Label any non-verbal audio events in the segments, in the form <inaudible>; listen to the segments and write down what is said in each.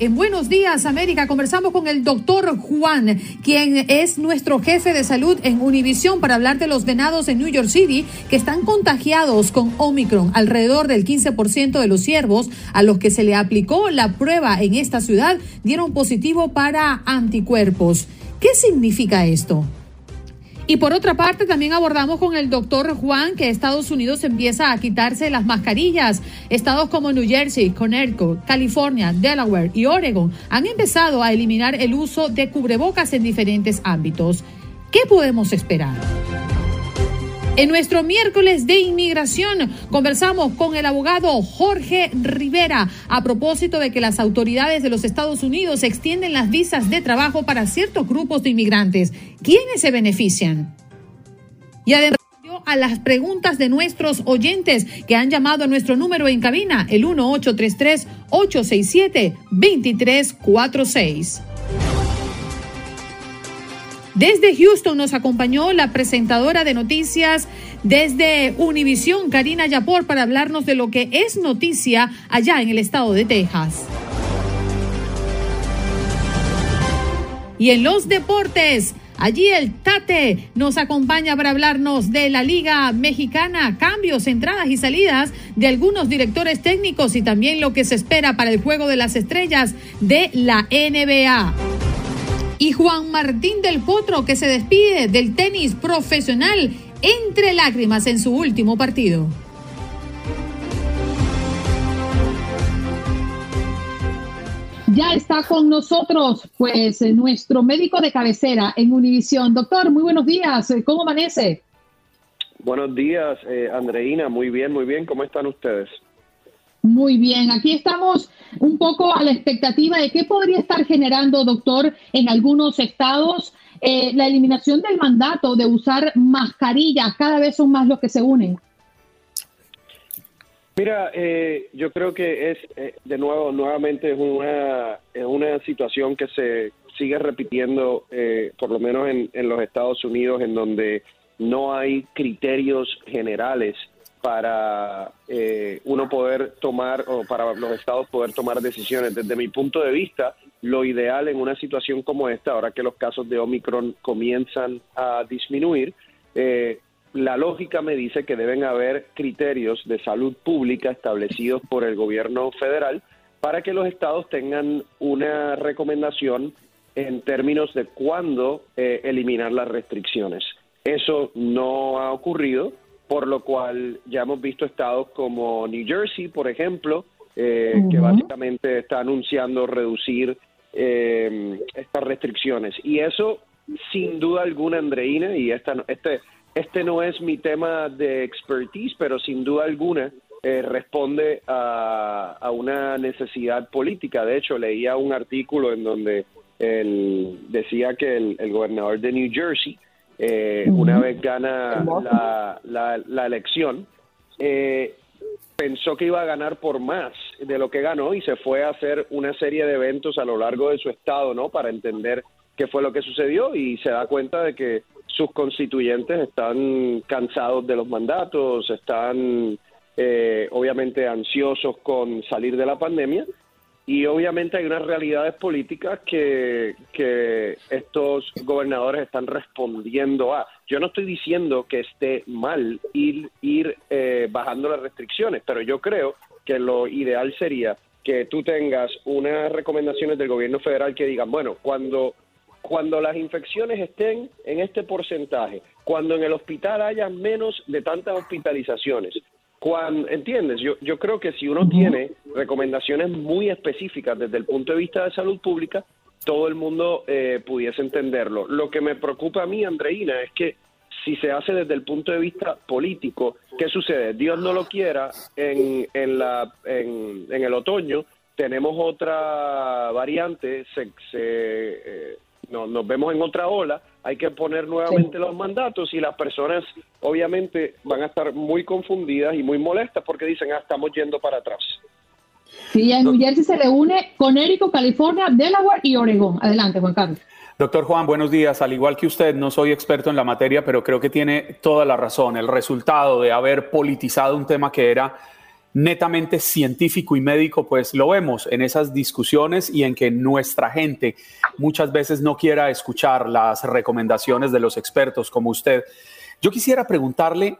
En Buenos Días América conversamos con el doctor Juan, quien es nuestro jefe de salud en Univisión para hablar de los venados en New York City que están contagiados con Omicron. Alrededor del 15% de los ciervos a los que se le aplicó la prueba en esta ciudad dieron positivo para anticuerpos. ¿Qué significa esto? Y por otra parte, también abordamos con el doctor Juan que Estados Unidos empieza a quitarse las mascarillas. Estados como New Jersey, Connecticut, California, Delaware y Oregon han empezado a eliminar el uso de cubrebocas en diferentes ámbitos. ¿Qué podemos esperar? En nuestro miércoles de inmigración conversamos con el abogado Jorge Rivera a propósito de que las autoridades de los Estados Unidos extienden las visas de trabajo para ciertos grupos de inmigrantes. ¿Quiénes se benefician? Y además a las preguntas de nuestros oyentes que han llamado a nuestro número en cabina, el 1833-867-2346. Desde Houston nos acompañó la presentadora de noticias desde Univisión, Karina Yapor, para hablarnos de lo que es noticia allá en el estado de Texas. Y en los deportes, allí el Tate nos acompaña para hablarnos de la Liga Mexicana, cambios, entradas y salidas de algunos directores técnicos y también lo que se espera para el Juego de las Estrellas de la NBA y Juan Martín del Potro que se despide del tenis profesional entre lágrimas en su último partido. Ya está con nosotros, pues, nuestro médico de cabecera en Univisión. Doctor, muy buenos días. ¿Cómo amanece? Buenos días, eh, Andreina. Muy bien, muy bien. ¿Cómo están ustedes? Muy bien, aquí estamos un poco a la expectativa de qué podría estar generando, doctor, en algunos estados eh, la eliminación del mandato de usar mascarillas. Cada vez son más los que se unen. Mira, eh, yo creo que es, eh, de nuevo, nuevamente es una, es una situación que se sigue repitiendo, por lo menos en, en los Estados Unidos, en donde no hay criterios generales para eh, uno poder tomar o para los estados poder tomar decisiones. Desde mi punto de vista, lo ideal en una situación como esta, ahora que los casos de Omicron comienzan a disminuir, eh, la lógica me dice que deben haber criterios de salud pública establecidos por el gobierno federal para que los estados tengan una recomendación en términos de cuándo eh, eliminar las restricciones. Eso no ha ocurrido por lo cual ya hemos visto estados como New Jersey, por ejemplo, eh, que básicamente está anunciando reducir eh, estas restricciones. Y eso, sin duda alguna, Andreina, y esta, este, este no es mi tema de expertise, pero sin duda alguna eh, responde a, a, una necesidad política. De hecho, leía un artículo en donde él decía que el, el gobernador de New Jersey eh, una vez gana la, la, elección, eh, pensó que iba a ganar por más de lo que ganó y se fue a hacer una serie de eventos a lo largo de su estado, ¿no? Para entender qué fue lo que sucedió y se da cuenta de que sus constituyentes están cansados de los mandatos, están eh, obviamente ansiosos con salir de la pandemia y obviamente hay unas realidades políticas que, que estos gobernadores están respondiendo a. Yo no estoy diciendo que esté mal ir, ir eh, bajando las restricciones, pero yo creo que lo ideal sería que tú tengas unas recomendaciones del gobierno federal que digan, bueno, cuando cuando las infecciones estén en este porcentaje, cuando en el hospital haya menos de tantas hospitalizaciones, cuando, ¿entiendes? Yo, yo creo que si uno tiene recomendaciones muy específicas desde el punto de vista de salud pública, todo el mundo eh, pudiese entenderlo. Lo que me preocupa a mí, Andreina, es que si se hace desde el punto de vista político, ¿qué sucede? Dios no lo quiera, en, en, la, en, en el otoño tenemos otra variante, se, se eh, nos vemos en otra ola, hay que poner nuevamente los mandatos y las personas obviamente van a estar muy confundidas y muy molestas porque dicen, ah, estamos yendo para atrás. Sí, en New Jersey se reúne Connecticut, California, Delaware y Oregón. Adelante, Juan Carlos. Doctor Juan, buenos días. Al igual que usted, no soy experto en la materia, pero creo que tiene toda la razón. El resultado de haber politizado un tema que era netamente científico y médico, pues lo vemos en esas discusiones y en que nuestra gente muchas veces no quiera escuchar las recomendaciones de los expertos como usted. Yo quisiera preguntarle,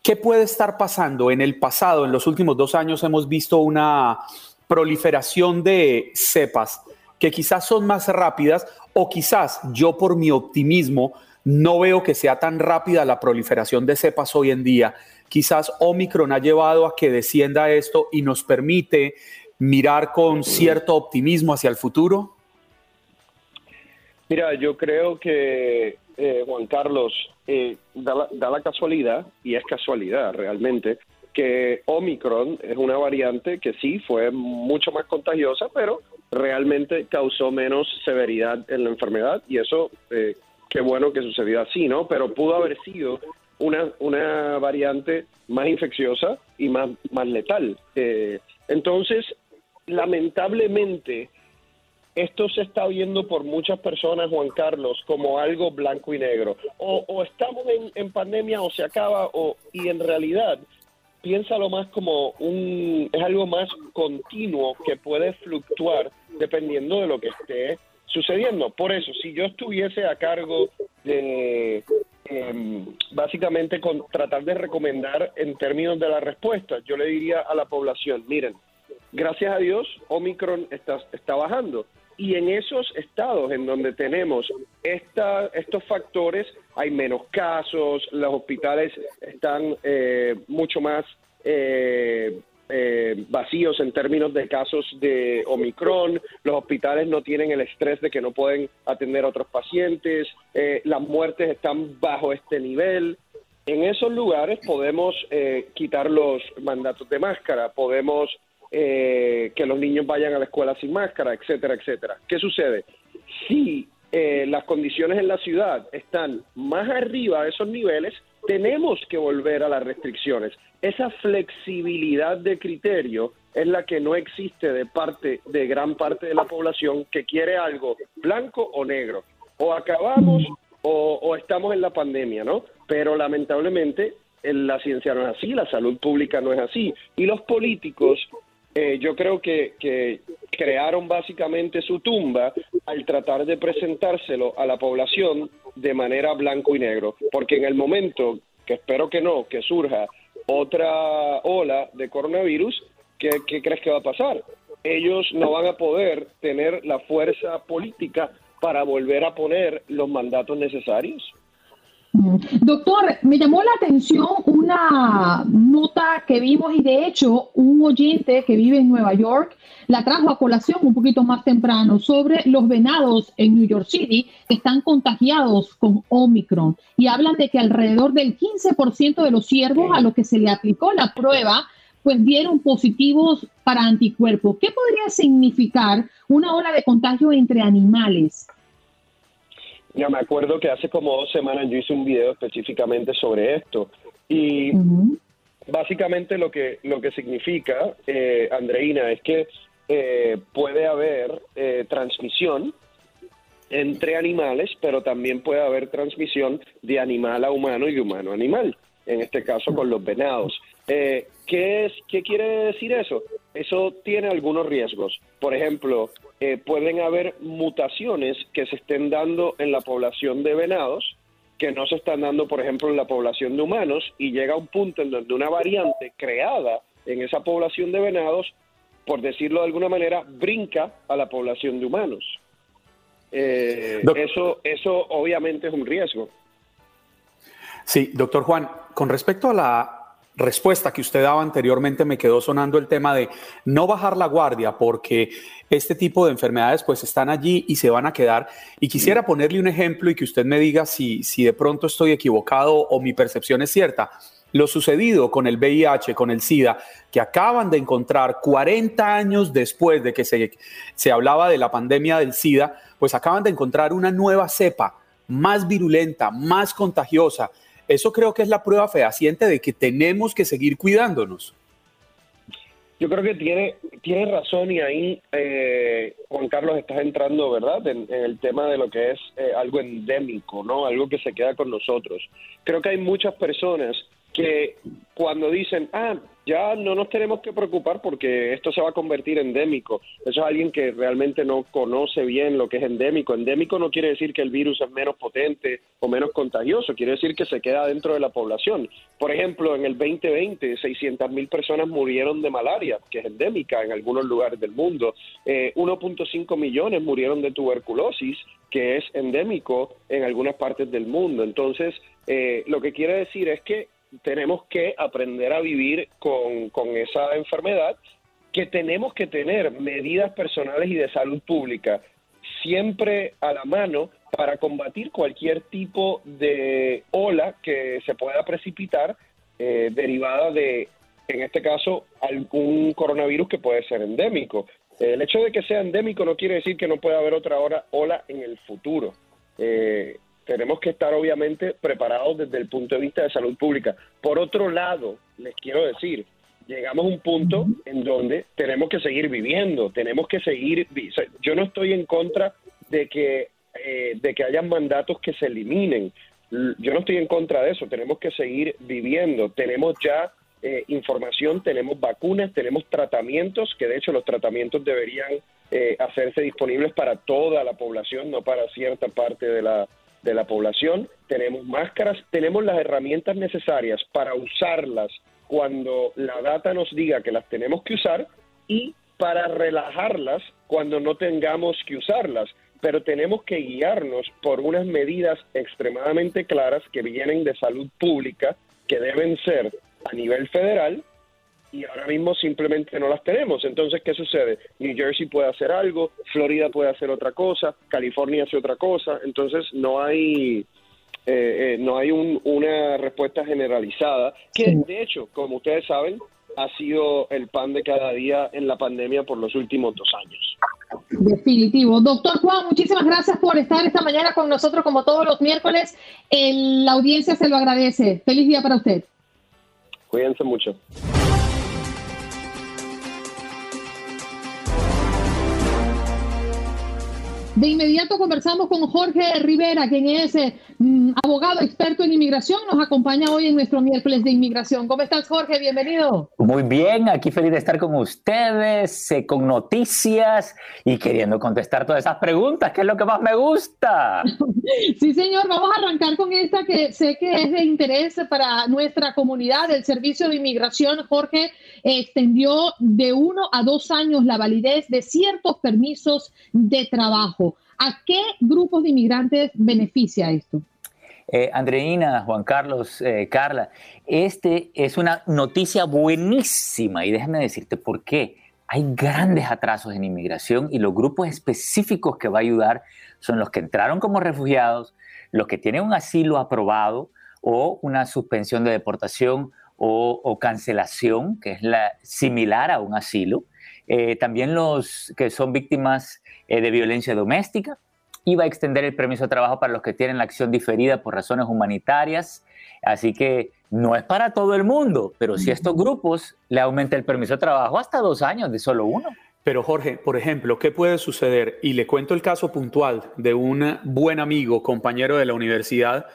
¿qué puede estar pasando? En el pasado, en los últimos dos años, hemos visto una proliferación de cepas que quizás son más rápidas o quizás yo por mi optimismo no veo que sea tan rápida la proliferación de cepas hoy en día quizás Omicron ha llevado a que descienda esto y nos permite mirar con cierto optimismo hacia el futuro? Mira, yo creo que eh, Juan Carlos eh, da, la, casualidad, y es casualidad realmente, que Omicron es una variante que sí fue mucho más contagiosa, pero realmente causó menos severidad en la enfermedad y eso, eh, qué bueno que sucedió así, ¿no? Pero pudo haber sido una, una variante más infecciosa y más, más letal. Eh, entonces, lamentablemente, esto se está viendo por muchas personas, Juan Carlos, como algo blanco y negro. O, estamos en, pandemia o se acaba, o, y en realidad piénsalo más como un, es algo más continuo que puede fluctuar dependiendo de lo que esté sucediendo. Por eso, si yo estuviese a cargo de, Em, básicamente con tratar de recomendar en términos de la respuesta. Yo le diría a la población, miren, gracias a Dios, Omicron está, está bajando. Y en esos estados en donde tenemos esta, estos factores, hay menos casos, los hospitales están eh, mucho más eh, eh, vacíos en términos de casos de Omicron, los hospitales no tienen el estrés de que no pueden atender a otros pacientes, eh, las muertes están bajo este nivel. En esos lugares podemos eh, quitar los mandatos de máscara, podemos que los niños vayan a la escuela sin máscara, etcétera, etcétera. ¿Qué sucede? Si las condiciones en la ciudad están más arriba de esos niveles, tenemos que volver a las restricciones. Esa flexibilidad de criterio es la que no existe de parte de gran parte de la población que quiere algo blanco o negro. O acabamos o, estamos en la pandemia, ¿no? Pero lamentablemente la ciencia no es así, la salud pública no es así. Y los políticos eh, yo creo que, que, crearon básicamente su tumba al tratar de presentárselo a la población de manera blanco y negro, porque en el momento, que espero que no, que surja otra ola de coronavirus, ¿qué, qué crees que va a pasar? Ellos no van a poder tener la fuerza política para volver a poner los mandatos necesarios. Doctor, me llamó la atención una nota que vimos y de hecho un oyente que vive en Nueva York la trajo a colación un poquito más temprano sobre los venados en New York City que están contagiados con Omicron y hablan de que alrededor del 15% de los ciervos a los que se le aplicó la prueba pues dieron positivos para anticuerpos. ¿Qué podría significar una ola de contagio entre animales? Ya me acuerdo que hace como dos semanas yo hice un video específicamente sobre esto. Y básicamente lo que lo que significa, eh, Andreina, es que eh, puede haber eh, transmisión entre animales, pero también puede haber transmisión de animal a humano y de humano a animal, en este caso con los venados. Eh, ¿qué, es, ¿Qué quiere decir eso? Eso tiene algunos riesgos. Por ejemplo, eh, pueden haber mutaciones que se estén dando en la población de venados que no se están dando, por ejemplo, en la población de humanos y llega un punto en donde una variante creada en esa población de venados, por decirlo de alguna manera, brinca a la población de humanos. eh, eso, eso obviamente es un riesgo. Sí, doctor Juan, con respecto a la respuesta que usted daba anteriormente me quedó sonando el tema de no bajar la guardia porque este tipo de enfermedades pues están allí y se van a quedar. Y quisiera ponerle un ejemplo y que usted me diga si, si de pronto estoy equivocado o mi percepción es cierta. Lo sucedido con el VIH, con el SIDA, que acaban de encontrar 40 años después de que se, se hablaba de la pandemia del SIDA, pues acaban de encontrar una nueva cepa más virulenta, más contagiosa eso creo que es la prueba fehaciente de que tenemos que seguir cuidándonos. Yo creo que tiene, tiene razón y ahí, eh, Juan Carlos, estás entrando, ¿verdad?, en, el tema de lo que es eh, algo endémico, ¿no? Algo que se queda con nosotros. Creo que hay muchas personas que cuando dicen, ah, ya no nos tenemos que preocupar porque esto se va a convertir en endémico. Eso es alguien que realmente no conoce bien lo que es endémico. Endémico no quiere decir que el virus es menos potente o menos contagioso, quiere decir que se queda dentro de la población. Por ejemplo, en el 2020, 600 mil personas murieron de malaria, que es endémica en algunos lugares del mundo. 1.5 eh, millones murieron de tuberculosis, que es endémico en algunas partes del mundo. Entonces, eh, lo que quiere decir es que tenemos que aprender a vivir con, esa enfermedad, que tenemos que tener medidas personales y de salud pública siempre a la mano para combatir cualquier tipo de ola que se pueda precipitar eh, derivada de, en este caso, algún coronavirus que puede ser endémico. El hecho de que sea endémico no quiere decir que no pueda haber otra ola en el futuro. Eh, tenemos que estar obviamente preparados desde el punto de vista de salud pública. Por otro lado, les quiero decir, llegamos a un punto en donde tenemos que seguir viviendo, tenemos que seguir, yo no estoy en contra de que, eh, de que hayan mandatos que se eliminen, yo no estoy en contra de eso, tenemos que seguir viviendo, tenemos ya eh, información, tenemos vacunas, tenemos tratamientos, que de hecho los tratamientos deberían eh, hacerse disponibles para toda la población, no para cierta parte de la, de la población, tenemos máscaras, tenemos las herramientas necesarias para usarlas cuando la data nos diga que las tenemos que usar y para relajarlas cuando no tengamos que usarlas. Pero tenemos que guiarnos por unas medidas extremadamente claras que vienen de salud pública, que deben ser a nivel federal y ahora mismo simplemente no las tenemos. Entonces, ¿qué sucede? New Jersey puede hacer algo, Florida puede hacer otra cosa, California hace otra cosa, entonces no hay... Eh, eh, no hay una respuesta generalizada, que de hecho, como ustedes saben, ha sido el pan de cada día en la pandemia por los últimos dos años. Definitivo. Doctor Juan, muchísimas gracias por estar esta mañana con nosotros como todos los miércoles. la audiencia se lo agradece. Feliz día para usted. Cuídense mucho. De inmediato conversamos con Jorge Rivera, quien es eh, mm, abogado experto en inmigración. Nos acompaña hoy en nuestro miércoles de inmigración. ¿Cómo estás, Jorge? Bienvenido. Muy bien, aquí feliz de estar con ustedes, eh, con noticias y queriendo contestar todas esas preguntas, que es lo que más me gusta. <laughs> sí, señor. Vamos a arrancar con esta que sé que es de interés para nuestra comunidad. El Servicio de Inmigración, Jorge, extendió de uno a dos años la validez de ciertos permisos de trabajo. ¿A qué grupos de inmigrantes beneficia esto? Eh, Andreina, Juan Carlos, eh, Carla, este es una noticia buenísima y déjame decirte por qué. Hay grandes atrasos en inmigración y los grupos específicos que va a ayudar son los que entraron como refugiados, los que tienen un asilo aprobado o una suspensión de deportación o, cancelación, que es la, similar a un asilo. Eh, también los que son víctimas eh, de violencia doméstica. Iba a extender el permiso de trabajo para los que tienen la acción diferida por razones humanitarias. Así que no es para todo el mundo, pero si a estos grupos le aumenta el permiso de trabajo hasta dos años de solo uno. Pero Jorge, por ejemplo, ¿qué puede suceder? Y le cuento el caso puntual de un buen amigo, compañero de la universidad,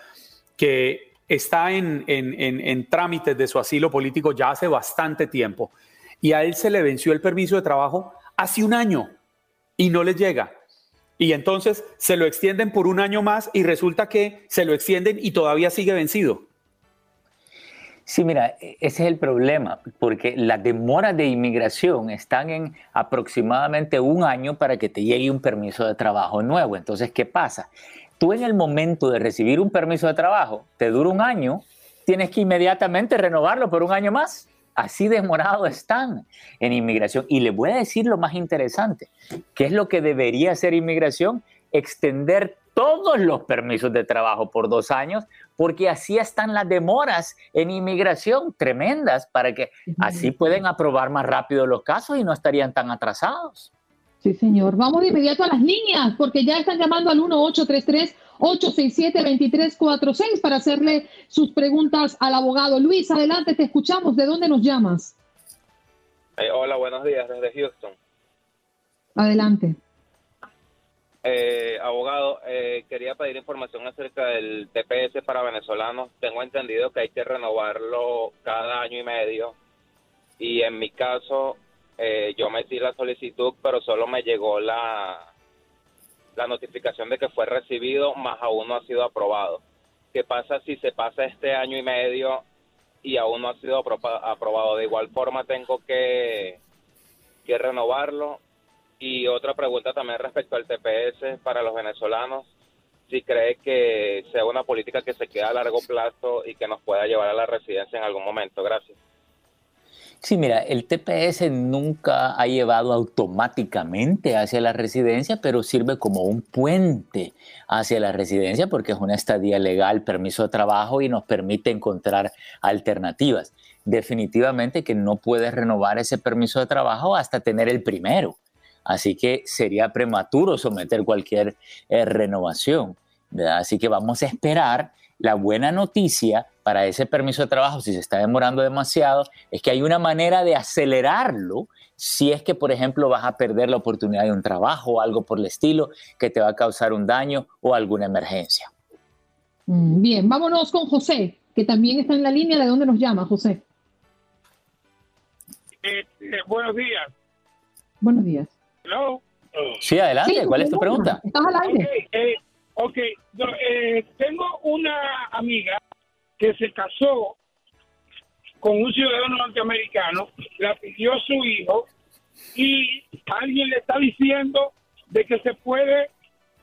que está en, en, en, en, trámites de su asilo político ya hace bastante tiempo. Y a él se le venció el permiso de trabajo hace un año y no les llega. Y entonces se lo extienden por un año más y resulta que se lo extienden y todavía sigue vencido. Sí, mira, e, ese es el problema, porque las demoras de inmigración están en aproximadamente un año para que te llegue un permiso de trabajo nuevo. Entonces, ¿qué pasa? Tú en el momento de recibir un permiso de trabajo, te dura un año, tienes que inmediatamente renovarlo por un año más. Así demorado están en inmigración. Y les voy a decir lo más interesante, ¿qué es lo que debería hacer inmigración? Extender todos los permisos de trabajo por dos años, porque así están las demoras en inmigración tremendas para que así pueden aprobar más rápido los casos y no estarían tan atrasados. Sí, señor. Vamos de inmediato a las líneas, porque ya están llamando al 1-833-867-2346 para hacerle sus preguntas al abogado. Luis, adelante, te escuchamos. ¿De dónde nos llamas? Eh, hola, buenos días, desde Houston. Adelante. Eh, abogado, eh, quería pedir información acerca del TPS para venezolanos. Tengo entendido que hay que renovarlo cada año y medio. Y en mi caso, eh, yo metí la solicitud, pero solo me llegó la, la notificación de que fue recibido, más aún no ha sido aprobado. ¿Qué pasa si se pasa este año y medio y aún no ha sido aprobado? De igual forma, tengo que, que renovarlo y otra pregunta también respecto al TPS para los venezolanos, si cree que sea una política que se queda a largo plazo y que nos pueda llevar a la residencia en algún momento. Gracias. Sí, mira, el TPS nunca ha llevado automáticamente hacia la residencia, pero sirve como un puente hacia la residencia porque es una estadía legal, permiso de trabajo y nos permite encontrar alternativas. Definitivamente que no puedes renovar ese permiso de trabajo hasta tener el primero. Así que sería prematuro someter cualquier eh, renovación. Así que vamos a esperar. La buena noticia para ese permiso de trabajo, si se está demorando demasiado, es que hay una manera de acelerarlo si es que, por ejemplo, vas a perder la oportunidad de un trabajo o algo por el estilo que te va a causar un daño o alguna emergencia. Mm, bien, vámonos con José, que también está en la línea. ¿De dónde nos llama, José? Eh, eh, buenos días. Buenos días. Sí, adelante. ¿Cuál es tu pregunta? Estás al aire. Ok, eh, tengo una amiga que se casó con un ciudadano norteamericano, la pidió su hijo y alguien le está diciendo de que se puede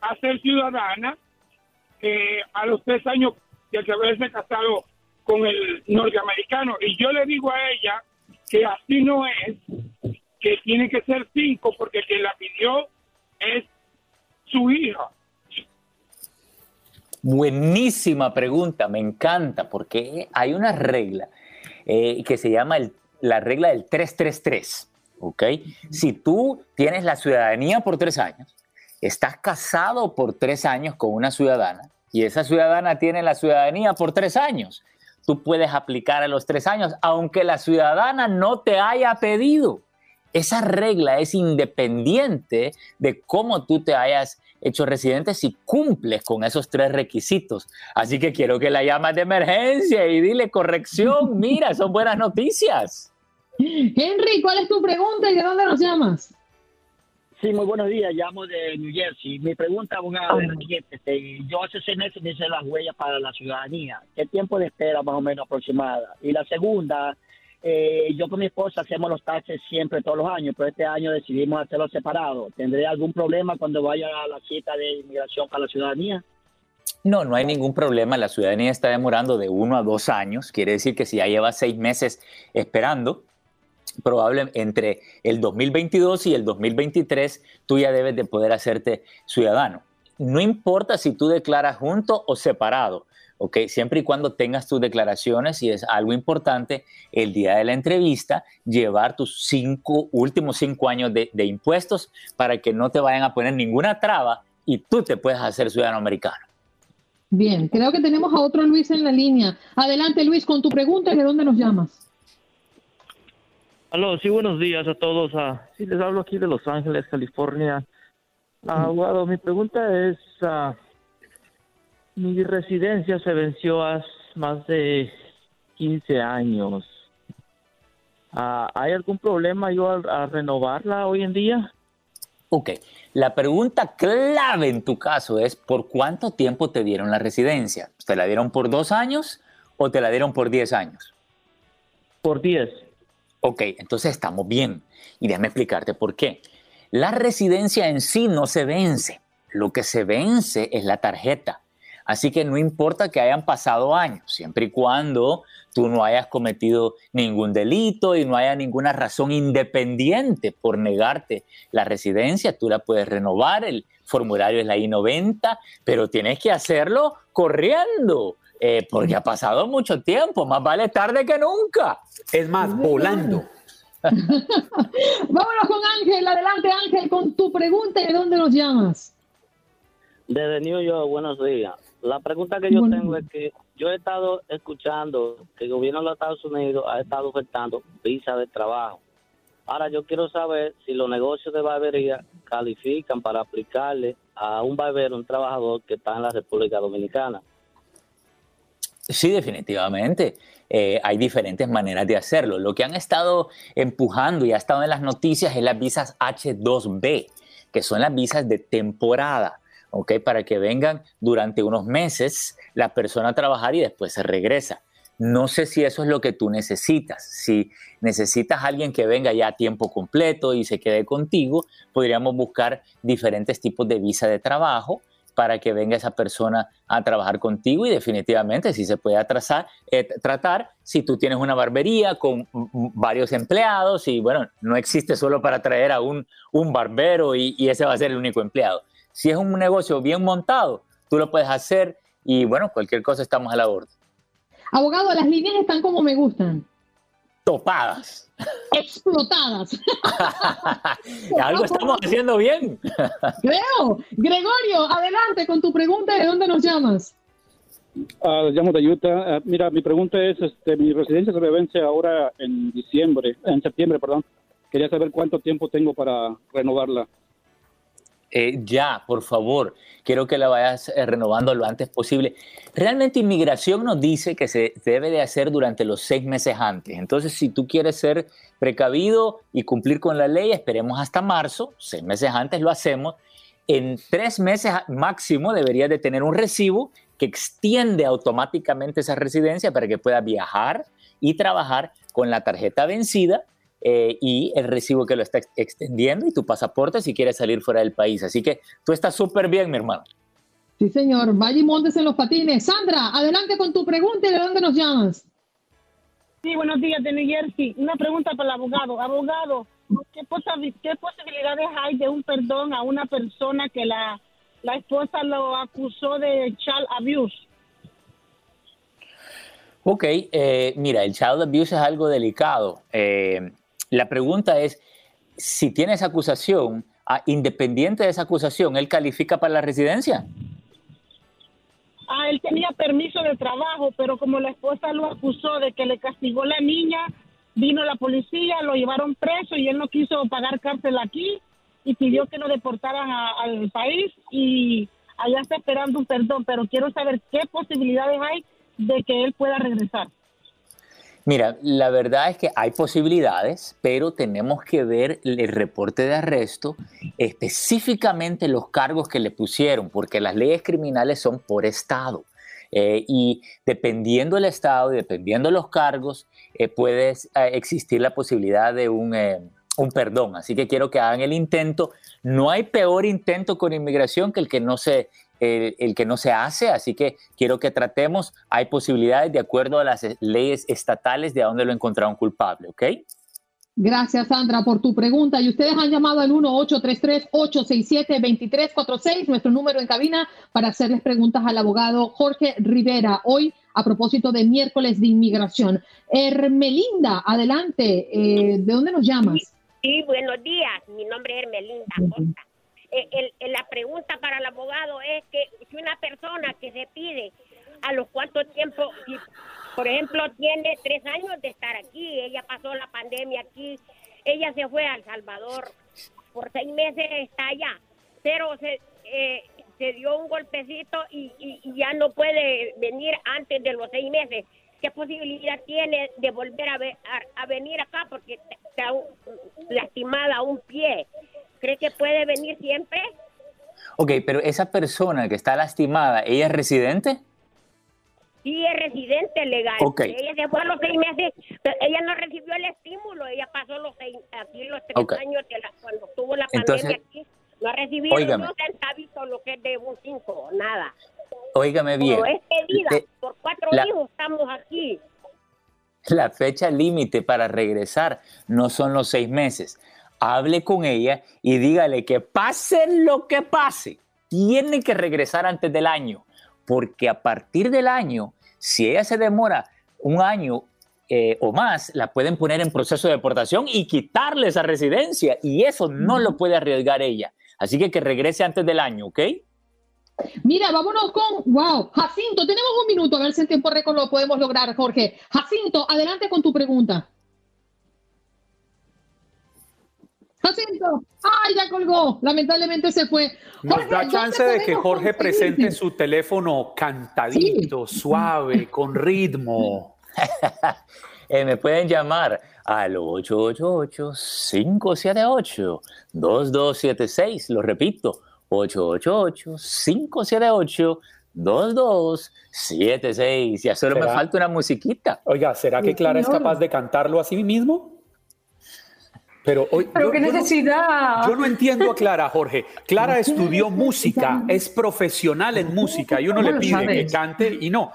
hacer ciudadana a los tres años de haberse casado con el norteamericano. Y yo le digo a ella que así no es, que tiene que ser cinco porque quien la pidió es su hija. Buenísima pregunta, me encanta, porque hay una regla eh, que se llama la regla del 333. ¿ok? Si tú tienes la ciudadanía por tres años, estás casado por tres años con una ciudadana y esa ciudadana tiene la ciudadanía por tres años, tú puedes aplicar a los tres años, aunque la ciudadana no te haya pedido. Esa regla es independiente de cómo tú te hayas hecho residente si cumples con esos tres requisitos. Así que quiero que la llamas de emergencia y dile corrección, <laughs> mira, son buenas noticias. Henry, ¿cuál es tu pregunta y de dónde nos llamas? Sí, muy buenos días, llamo de New Jersey. Mi pregunta, abogado, es la siguiente. Yo hace seis meses me hice las huellas para la ciudadanía. ¿Qué tiempo de espera más o menos aproximada? Y la segunda, eh, yo con mi esposa hacemos los taxes siempre, todos los años, pero este año decidimos hacerlo separado. ¿Tendré algún problema cuando vaya a la cita de inmigración para la ciudadanía? No, no hay ningún problema. La ciudadanía está demorando de uno a dos años. Quiere decir que si ya lleva seis meses esperando, probablemente entre el 2022 y el 2023, tú ya debes de poder hacerte ciudadano. No importa si tú declaras junto o separado. ¿Ok? Siempre y cuando tengas tus declaraciones y es algo importante, el día de la entrevista, llevar tus cinco, últimos cinco años de, impuestos para que no te vayan a poner ninguna traba y tú te puedas hacer ciudadano americano. Bien, creo que tenemos a otro Luis en la línea. Adelante, Luis, con tu pregunta, ¿de dónde nos llamas? Aló, sí, buenos días a todos. Uh, sí, les hablo aquí de Los Ángeles, California. Uh, mi pregunta es, uh, mi residencia se venció hace más de 15 años. Ah, ¿Hay algún problema yo a, renovarla hoy en día? Ok, la pregunta clave en tu caso es ¿por cuánto tiempo te dieron la residencia? ¿Te la dieron por dos años o te la dieron por 10 años? Por 10. Ok, entonces estamos bien. Y déjame explicarte por qué. La residencia en sí no se vence. Lo que se vence es la tarjeta. Así que no importa que hayan pasado años, siempre y cuando tú no hayas cometido ningún delito y no haya ninguna razón independiente por negarte la residencia, tú la puedes renovar. El formulario es la I-90, pero tienes que hacerlo corriendo. Eh, porque ha pasado mucho tiempo, más vale tarde que nunca. Es más, volando. <laughs> Vámonos con Ángel, adelante Ángel con tu pregunta y de dónde nos llamas. Desde New York, buenos días. La pregunta que yo tengo es que yo he estado escuchando que el gobierno de los Estados Unidos ha estado ofertando visa de trabajo. Ahora yo quiero saber si los negocios de barbería califican para aplicarle a un barbero, un trabajador que está en la República Dominicana. Sí, definitivamente. Eh, hay diferentes maneras de hacerlo. Lo que han estado empujando y ha estado en las noticias es las visas H2B, que son las visas de temporada. ¿Ok? Para que vengan durante unos meses la persona a trabajar y después se regresa. No sé si eso es lo que tú necesitas. Si necesitas a alguien que venga ya a tiempo completo y se quede contigo, podríamos buscar diferentes tipos de visa de trabajo para que venga esa persona a trabajar contigo y definitivamente si se puede atrasar, eh, tratar si tú tienes una barbería con varios empleados y bueno, no existe solo para traer a un, un barbero y, y ese va a ser el único empleado. Si es un negocio bien montado, tú lo puedes hacer y bueno, cualquier cosa estamos a la orden. Abogado, las líneas están como me gustan. Topadas. Explotadas. <laughs> Algo estamos haciendo bien. Creo. Gregorio, adelante con tu pregunta. ¿De dónde nos llamas? Uh, llamo de Utah. Ah, mira, mi pregunta es, este, mi residencia se me vence ahora en diciembre, en septiembre, perdón. Quería saber cuánto tiempo tengo para renovarla. Eh, ya, por favor, quiero que la vayas eh, renovando lo antes posible. Realmente inmigración nos dice que se debe de hacer durante los seis meses antes. Entonces, si tú quieres ser precavido y cumplir con la ley, esperemos hasta marzo, seis meses antes lo hacemos. En tres meses máximo deberías de tener un recibo que extiende automáticamente esa residencia para que puedas viajar y trabajar con la tarjeta vencida eh, y el recibo que lo está extendiendo y tu pasaporte si quieres salir fuera del país. Así que tú estás súper bien, mi hermano. Sí, señor. Vaya y montes en los patines. Sandra, adelante con tu pregunta y de dónde nos llamas. Sí, buenos días, de New Jersey. Una pregunta para el abogado. Abogado, ¿qué, ¿qué posibilidades hay de un perdón a una persona que la, la esposa lo acusó de child abuse? Ok, eh, mira, el child abuse es algo delicado. Eh, la pregunta es, si tiene esa acusación, ah, independiente de esa acusación, ¿él califica para la residencia? Ah, él tenía permiso de trabajo, pero como la esposa lo acusó de que le castigó la niña, vino la policía, lo llevaron preso y él no quiso pagar cárcel aquí y pidió que lo deportaran al país y allá está esperando un perdón, pero quiero saber qué posibilidades hay de que él pueda regresar. Mira, la verdad es que hay posibilidades, pero tenemos que ver el reporte de arresto, específicamente los cargos que le pusieron, porque las leyes criminales son por estado. Eh, y dependiendo del estado y dependiendo de los cargos, eh, puede eh, existir la posibilidad de un, un perdón. Así que quiero que hagan el intento. No hay peor intento con inmigración que el que no se el, que no se hace, así que quiero que tratemos, hay posibilidades de acuerdo a las leyes estatales de a dónde lo encontraron culpable, ¿ok? Gracias, Sandra, por tu pregunta. Y ustedes han llamado al 1-833-867-2346, nuestro número en cabina, para hacerles preguntas al abogado Jorge Rivera. Hoy, a propósito de miércoles de inmigración. Hermelinda, adelante. Eh, ¿De dónde nos llamas? Sí, buenos días. Mi nombre es Hermelinda Costa. Eh, la pregunta para el abogado es que si una persona que se pide a los cuántos tiempo, por ejemplo, tiene tres años de estar aquí, ella pasó la pandemia aquí, ella se fue a El Salvador, por seis meses está allá, pero se, eh, se dio un golpecito y, ya no puede venir antes de los seis meses. ¿Qué posibilidad tiene de volver a, a, venir acá porque está lastimada un pie? ¿Cree que puede venir siempre? Ok, pero esa persona que está lastimada, ¿ella es residente? sí es residente legal. Ok. Ella se fue a los seis meses, pero ella no recibió el estímulo, ella pasó los seis, aquí los tres Ok. años de la- cuando tuvo la Entonces, pandemia aquí, no ha recibido óigame. ni un centavito lo que es de un cinco, nada. Óigame bien. Como es pedida, Eh, por cuatro la- hijos estamos aquí. La fecha límite para regresar no son los seis meses. Hable con ella y dígale que pase lo que pase, tiene que regresar antes del año, porque a partir del año, si ella se demora un año eh, o más, la pueden poner en proceso de deportación y quitarle esa residencia, y eso no lo puede arriesgar ella. Así que que regrese antes del año, ¿ok? Mira, vámonos con, wow, Jacinto, tenemos un minuto, a ver si en tiempo récord lo podemos lograr, Jorge. Jacinto, adelante con tu pregunta. Jacinto, ay, ya colgó, lamentablemente se fue. Nos Jorge, da ¿dónde chance de que Jorge presente su teléfono cantadito, suave, con ritmo. <laughs> Eh, me pueden llamar al 888-578-2276. Lo repito, 888-578-2276. Ya solo me falta una musiquita. Oiga, ¿será que Clara es capaz de cantarlo a sí mismo? Pero, hoy, Pero qué necesidad. yo no entiendo a Clara, Jorge. Clara estudió música, es profesional en música y uno ¿Cómo le pide que cante y no.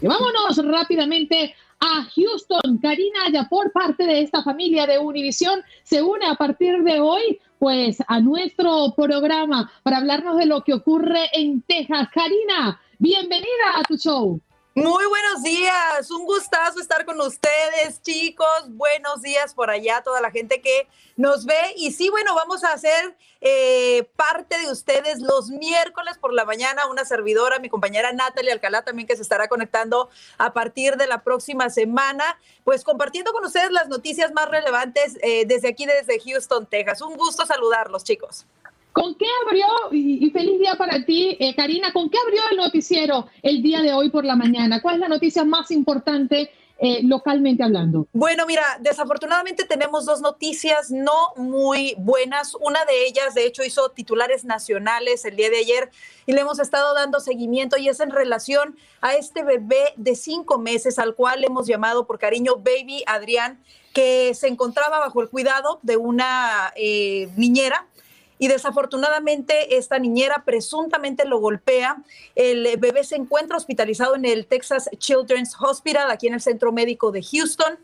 Y vámonos rápidamente a Houston. Karina por parte de esta familia de Univisión, se une a partir de hoy, pues, a nuestro programa para hablarnos de lo que ocurre en Texas. Karina, bienvenida a tu show. Muy buenos días, un gustazo estar con ustedes, chicos. Buenos días por allá, toda la gente que nos ve. Y sí, bueno, vamos a hacer eh, parte de ustedes los miércoles por la mañana. Una servidora, mi compañera Natalie Alcalá, también que se estará conectando a partir de la próxima semana, pues compartiendo con ustedes las noticias más relevantes eh, desde aquí, desde Houston, Texas. Un gusto saludarlos, chicos. ¿Con qué abrió, y, feliz día para ti, eh, Karina, con qué abrió el noticiero el día de hoy por la mañana? ¿Cuál es la noticia más importante eh, localmente hablando? Bueno, mira, desafortunadamente tenemos dos noticias no muy buenas. Una de ellas, de hecho, hizo titulares nacionales el día de ayer y le hemos estado dando seguimiento y es en relación a este bebé de cinco meses al cual hemos llamado por cariño Baby Adrián, que se encontraba bajo el cuidado de una eh, niñera y desafortunadamente esta niñera presuntamente lo golpea. El eh, bebé se encuentra hospitalizado en el Texas Children's Hospital, aquí en el Centro Médico de Houston.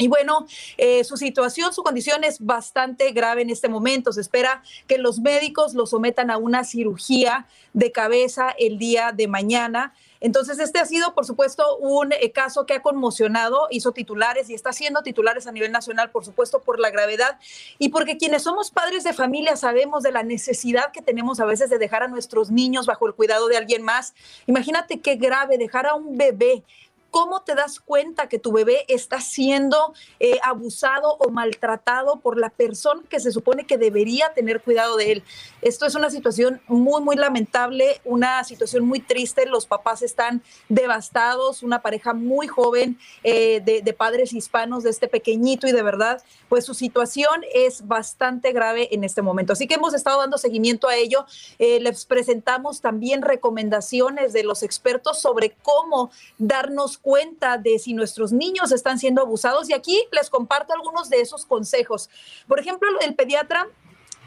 Y bueno, eh, su situación, su condición es bastante grave en este momento. Se espera que los médicos lo sometan a una cirugía de cabeza el día de mañana. Entonces, este ha sido, por supuesto, un eh, caso que ha conmocionado, hizo titulares y está haciendo titulares a nivel nacional, por supuesto, por la gravedad y porque quienes somos padres de familia sabemos de la necesidad que tenemos a veces de dejar a nuestros niños bajo el cuidado de alguien más. Imagínate qué grave dejar a un bebé ¿Cómo te das cuenta que tu bebé está siendo eh, abusado o maltratado por la persona que se supone que debería tener cuidado de él? Esto es una situación muy, muy lamentable, una situación muy triste. Los papás están devastados, una pareja muy joven eh, de, padres hispanos de este pequeñito y de verdad, pues su situación es bastante grave en este momento. Así que hemos estado dando seguimiento a ello. Eh, les presentamos también recomendaciones de los expertos sobre cómo darnos cuenta de si nuestros niños están siendo abusados y aquí les comparto algunos de esos consejos. Por ejemplo, el pediatra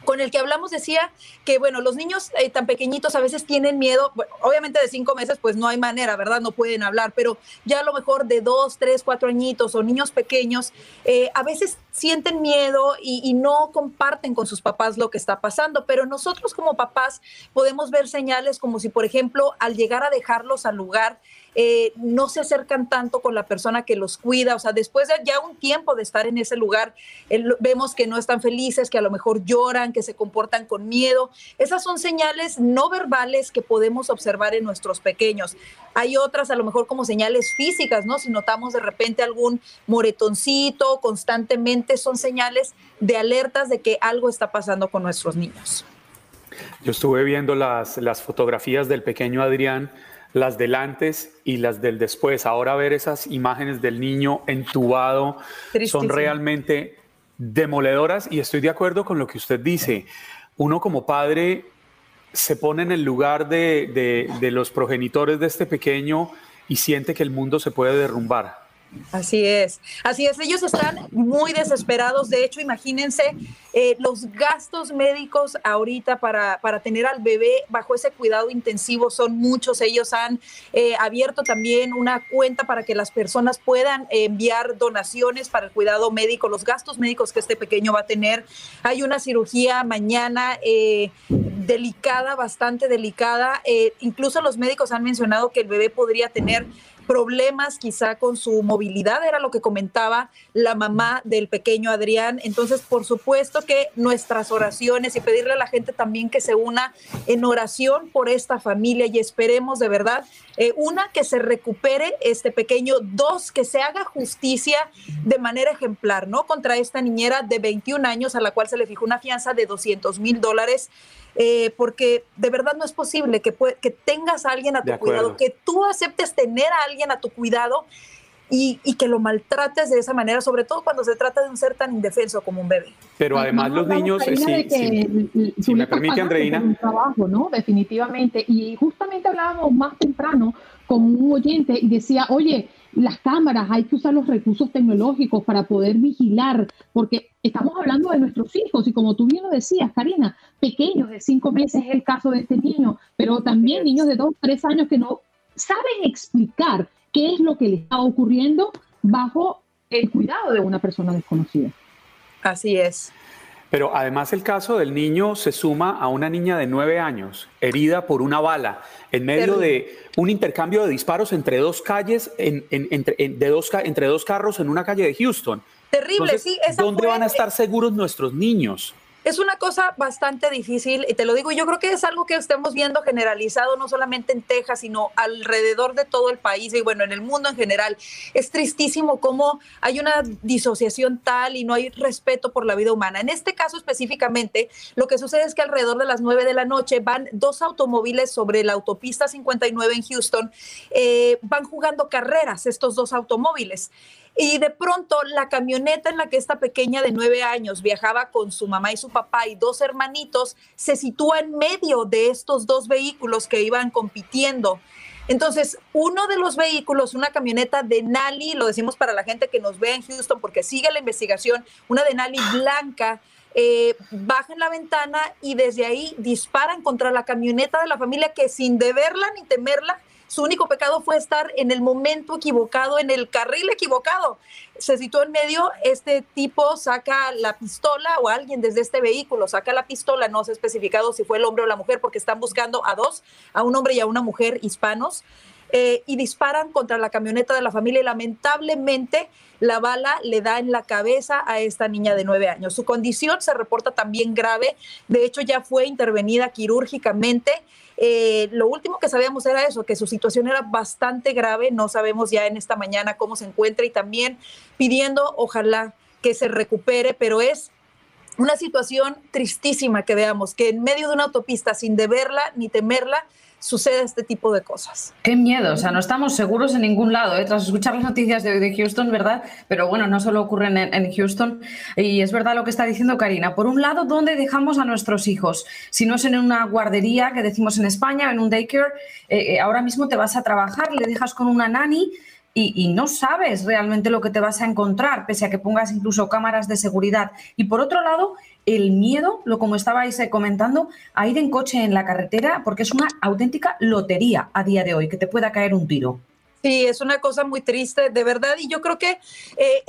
con el que hablamos decía que, bueno, los niños eh, tan pequeñitos a veces tienen miedo, obviamente de cinco meses pues no hay manera, ¿verdad? No pueden hablar, pero ya a lo mejor de dos, tres, cuatro añitos o niños pequeños, eh, a veces sienten miedo y no comparten con sus papás lo que está pasando, pero nosotros como papás podemos ver señales como si, por ejemplo, al llegar a dejarlos al lugar, eh, no se acercan tanto con la persona que los cuida, o sea, después de ya un tiempo de estar en ese lugar, vemos que no están felices, que a lo mejor lloran, que se comportan con miedo. Esas son señales no verbales que podemos observar en nuestros pequeños. Hay otras a lo mejor como señales físicas, ¿no? Si notamos de repente algún moretoncito constantemente, son señales de alertas de que algo está pasando con nuestros niños. Yo estuve viendo las, las fotografías del pequeño Adrián, las del antes y las del después. Ahora ver esas imágenes del niño entubado Tristísimo. son realmente demoledoras y estoy de acuerdo con lo que usted dice. Uno como padre se pone en el lugar de, de, de los progenitores de este pequeño y siente que el mundo se puede derrumbar. Así es, así es. Ellos están muy desesperados. De hecho, imagínense eh, los gastos médicos ahorita para, para, tener al bebé bajo ese cuidado intensivo son muchos. Ellos han eh, abierto también una cuenta para que las personas puedan enviar donaciones para el cuidado médico, los gastos médicos que este pequeño va a tener. Hay una cirugía mañana. Eh, delicada, bastante delicada. incluso los médicos han mencionado que el bebé podría tener problemas quizá con su movilidad, era lo que comentaba la mamá del pequeño Adrián. Entonces, por supuesto que nuestras oraciones y pedirle a la gente también que se una en oración por esta familia y esperemos de verdad, eh, una, que se recupere este pequeño, dos, que se haga justicia de manera ejemplar, ¿no? Contra esta niñera de 21 años a la cual se le fijó una fianza de 200 mil dólares. Eh, porque de verdad no es posible que, que tengas a alguien a tu cuidado, que tú aceptes tener a alguien a tu cuidado y, y, que lo maltrates de esa manera, sobre todo cuando se trata de un ser tan indefenso como un bebé. Pero además los niños, sí, sí, si me permite, Andreina. Un trabajo, ¿no? Definitivamente. Y justamente hablábamos más temprano con un oyente y decía, oye, las cámaras, hay que usar los recursos tecnológicos para poder vigilar, porque estamos hablando de nuestros hijos y como tú bien lo decías, Karina, pequeños de cinco meses es el caso de este niño, pero también niños de dos, tres años que no saben explicar qué es lo que le está ocurriendo bajo el cuidado de una persona desconocida. Así es. Pero además el caso del niño se suma a una niña de nueve años, herida por una bala, en medio de un intercambio de disparos entre dos calles, en, entre, de dos, entre dos carros en una calle de Houston. Terrible, sí. ¿Dónde van a estar seguros nuestros niños? Es una cosa bastante difícil y te lo digo, yo creo que es algo que estamos viendo generalizado no solamente en Texas, sino alrededor de todo el país y bueno, en el mundo en general. Es tristísimo cómo hay una disociación tal y no hay respeto por la vida humana. En este caso específicamente, lo que sucede es que alrededor de las 9 de la noche van dos automóviles sobre la autopista 59 en Houston, eh, van jugando carreras estos dos automóviles. Y de pronto la camioneta en la que esta pequeña de nueve años viajaba con su mamá y su papá y dos hermanitos se sitúa en medio de estos dos vehículos que iban compitiendo. Entonces, uno de los vehículos, una camioneta de Nali, lo decimos para la gente que nos ve en Houston porque sigue la investigación, una de Nali blanca, eh, bajan la ventana y desde ahí disparan contra la camioneta de la familia que sin deberla ni temerla su único pecado fue estar en el momento equivocado, en el carril equivocado. Se situó en medio, este tipo saca la pistola o alguien desde este vehículo saca la pistola, no se ha especificado si fue el hombre o la mujer porque están buscando a dos, a un hombre y a una mujer hispanos. Eh, y disparan contra la camioneta de la familia y lamentablemente la bala le da en la cabeza a esta niña de nueve años. Su condición se reporta también grave, de hecho ya fue intervenida quirúrgicamente eh, lo último que sabíamos era eso, que su situación era bastante grave, no sabemos ya en esta mañana cómo se encuentra y también pidiendo ojalá que se recupere, pero es una situación tristísima que veamos, que en medio de una autopista sin deberla ni temerla, sucede este tipo de cosas. Qué miedo, o sea, no estamos seguros en ningún lado, ¿eh? tras escuchar las noticias de, Houston, ¿verdad? Pero bueno, no solo ocurren en, Houston, y es verdad lo que está diciendo Karina. Por un lado, ¿dónde dejamos a nuestros hijos? Si no es en una guardería, que decimos en España, en un daycare, eh, eh, ahora mismo te vas a trabajar, le dejas con una nani, y, y, no sabes realmente lo que te vas a encontrar, pese a que pongas incluso cámaras de seguridad. Y por otro lado, el miedo, lo como estabais eh, comentando, a ir en coche en la carretera, porque es una auténtica lotería a día de hoy, que te pueda caer un tiro. Sí, es una cosa muy triste, de verdad, y yo creo que eh,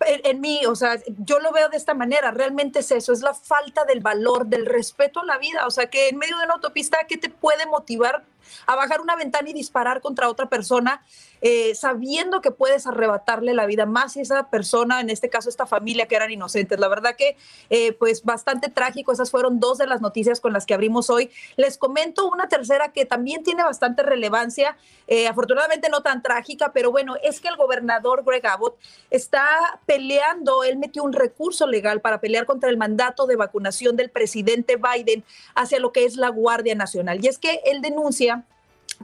en, mí, o sea, yo lo veo de esta manera, realmente es eso, es la falta del valor, del respeto a la vida, o sea, que en medio de una autopista, ¿qué te puede motivar a bajar una ventana y disparar contra otra persona, eh, sabiendo que puedes arrebatarle la vida más si esa persona, en este caso esta familia que eran inocentes. La verdad que eh, pues bastante trágico, esas fueron dos de las noticias con las que abrimos hoy. Les comento una tercera que también tiene bastante relevancia, eh, afortunadamente no tan trágica, pero bueno, es que el gobernador Greg Abbott está peleando, él metió un recurso legal para pelear contra el mandato de vacunación del presidente Biden hacia lo que es la Guardia Nacional. Y es que él denuncia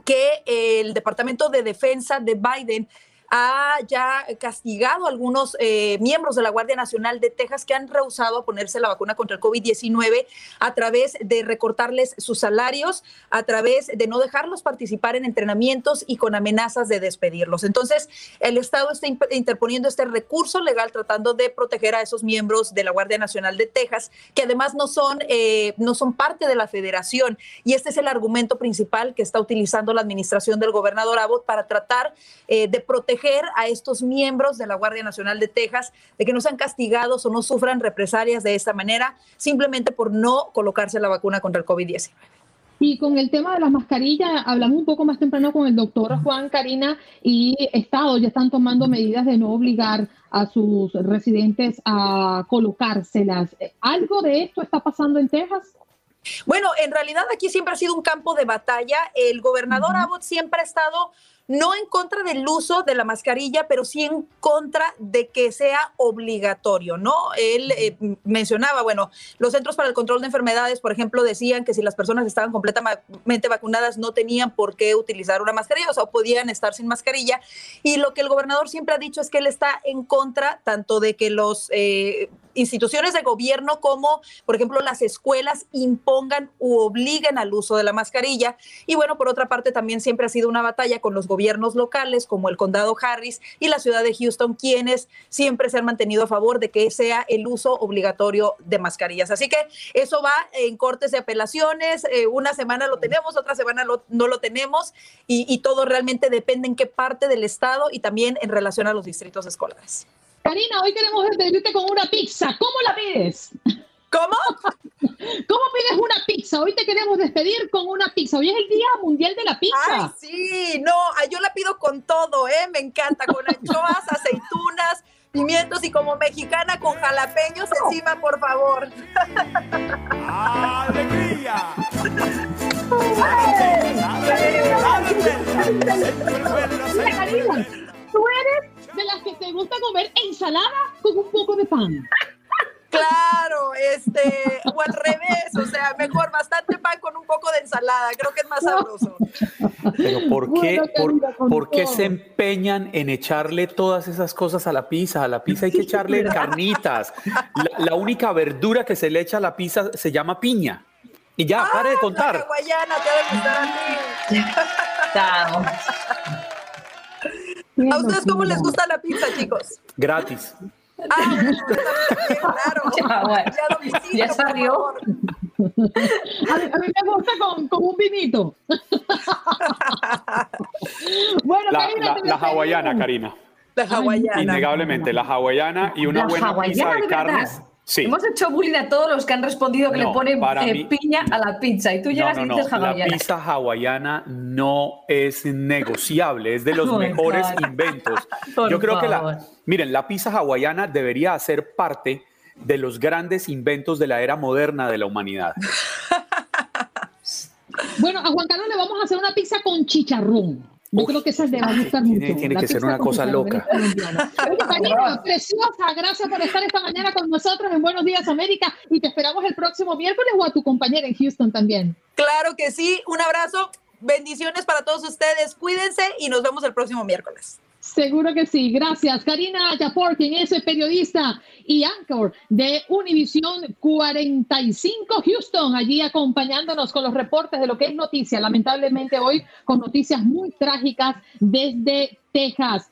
que el Departamento de Defensa de Biden ha ya castigado a algunos eh, miembros de la Guardia Nacional de Texas que han rehusado a ponerse la vacuna contra el COVID-19 a través de recortarles sus salarios, a través de no dejarlos participar en entrenamientos y con amenazas de despedirlos. Entonces, el Estado está interponiendo este recurso legal tratando de proteger a esos miembros de la Guardia Nacional de Texas, que además no son, eh, no son parte de la federación. Y este es el argumento principal que está utilizando la administración del gobernador Abbott para tratar eh, de proteger a estos miembros de la Guardia Nacional de Texas de que no sean castigados o no sufran represalias de esta manera, simplemente por no colocarse la vacuna contra el COVID-19. Y con el tema de las mascarillas, hablamos un poco más temprano con el doctor Juan Karina y Estado ya están tomando medidas de no obligar a sus residentes a colocárselas. ¿Algo de esto está pasando en Texas? Bueno, en realidad aquí siempre ha sido un campo de batalla. El gobernador Abbott siempre ha estado no en contra del uso de la mascarilla, pero sí en contra de que sea obligatorio, ¿no? Él eh, mencionaba, bueno, los Centros para el Control de Enfermedades, por ejemplo, decían que si las personas estaban completamente vacunadas no tenían por qué utilizar una mascarilla, o sea, podían estar sin mascarilla. Y lo que el gobernador siempre ha dicho es que él está en contra tanto de que los... Eh, instituciones de gobierno como, por ejemplo, las escuelas impongan u obliguen al uso de la mascarilla. Y bueno, por otra parte, también siempre ha sido una batalla con los gobiernos locales, como el condado Harris y la ciudad de Houston, quienes siempre se han mantenido a favor de que sea el uso obligatorio de mascarillas. Así que eso va en cortes de apelaciones. Eh, una semana lo tenemos, otra semana no lo tenemos y, y todo realmente depende en qué parte del estado y también en relación a los distritos escolares. Karina, hoy queremos despedirte con una pizza. ¿Cómo la pides? ¿Cómo? <laughs> ¿Cómo pides una pizza? Hoy te queremos despedir con una pizza. Hoy es el Día Mundial de la Pizza. Ay, sí, no, yo la pido con todo, ¿eh? Me encanta, con anchoas, <laughs> aceitunas, pimientos y como mexicana con jalapeños encima, por favor. ¡Alegría! Karina, tú eres de las que te gusta comer ensalada con un poco de pan. Claro, este, o al revés, o sea, mejor bastante pan con un poco de ensalada, creo que es más sabroso. Pero ¿por qué, por, qué se empeñan en echarle todas esas cosas a la pizza? A la pizza hay que echarle carnitas. La, única verdura que se le echa a la pizza se llama piña. Y ya, pare de contar. La guayana te debe gustar a ti. ¿A ustedes cómo les gusta la pizza, chicos? Gratis. Ah, <laughs> claro. Ya, ya salió. A mí, a mí, me gusta con, con un vinito. <laughs> bueno, la, Karina, la, la hawaiana, Karina. La hawaiana. Innegablemente, la hawaiana y una la buena pizza de, de carnes. Sí. Hemos hecho bullying a todos los que han respondido que No, le ponen eh, mí- piña a la pizza y tú llegas no, y no. dices La hawaiana. pizza hawaiana no es negociable, es de los <laughs> mejores inventos. <laughs> Yo creo que la, miren, la pizza hawaiana debería ser parte de los grandes inventos de la era moderna de la humanidad. <laughs> Bueno, a Juan Carlos le vamos a hacer una pizza con chicharrón. Yo creo que esa le va a gustar tiene- mucho. tiene La que ser una cosa loca. Oye, <laughs> preciosa, gracias por estar esta mañana con nosotros en Buenos Días América y te esperamos el próximo miércoles o a tu compañera en Houston también. Claro que sí, un abrazo, bendiciones para todos ustedes, cuídense y nos vemos el próximo miércoles. Seguro que sí. Gracias. Karina Yapor, quien es periodista y anchor de Univisión 45 Houston, allí acompañándonos con los reportes de lo que es noticia. Lamentablemente hoy con noticias muy trágicas desde Texas.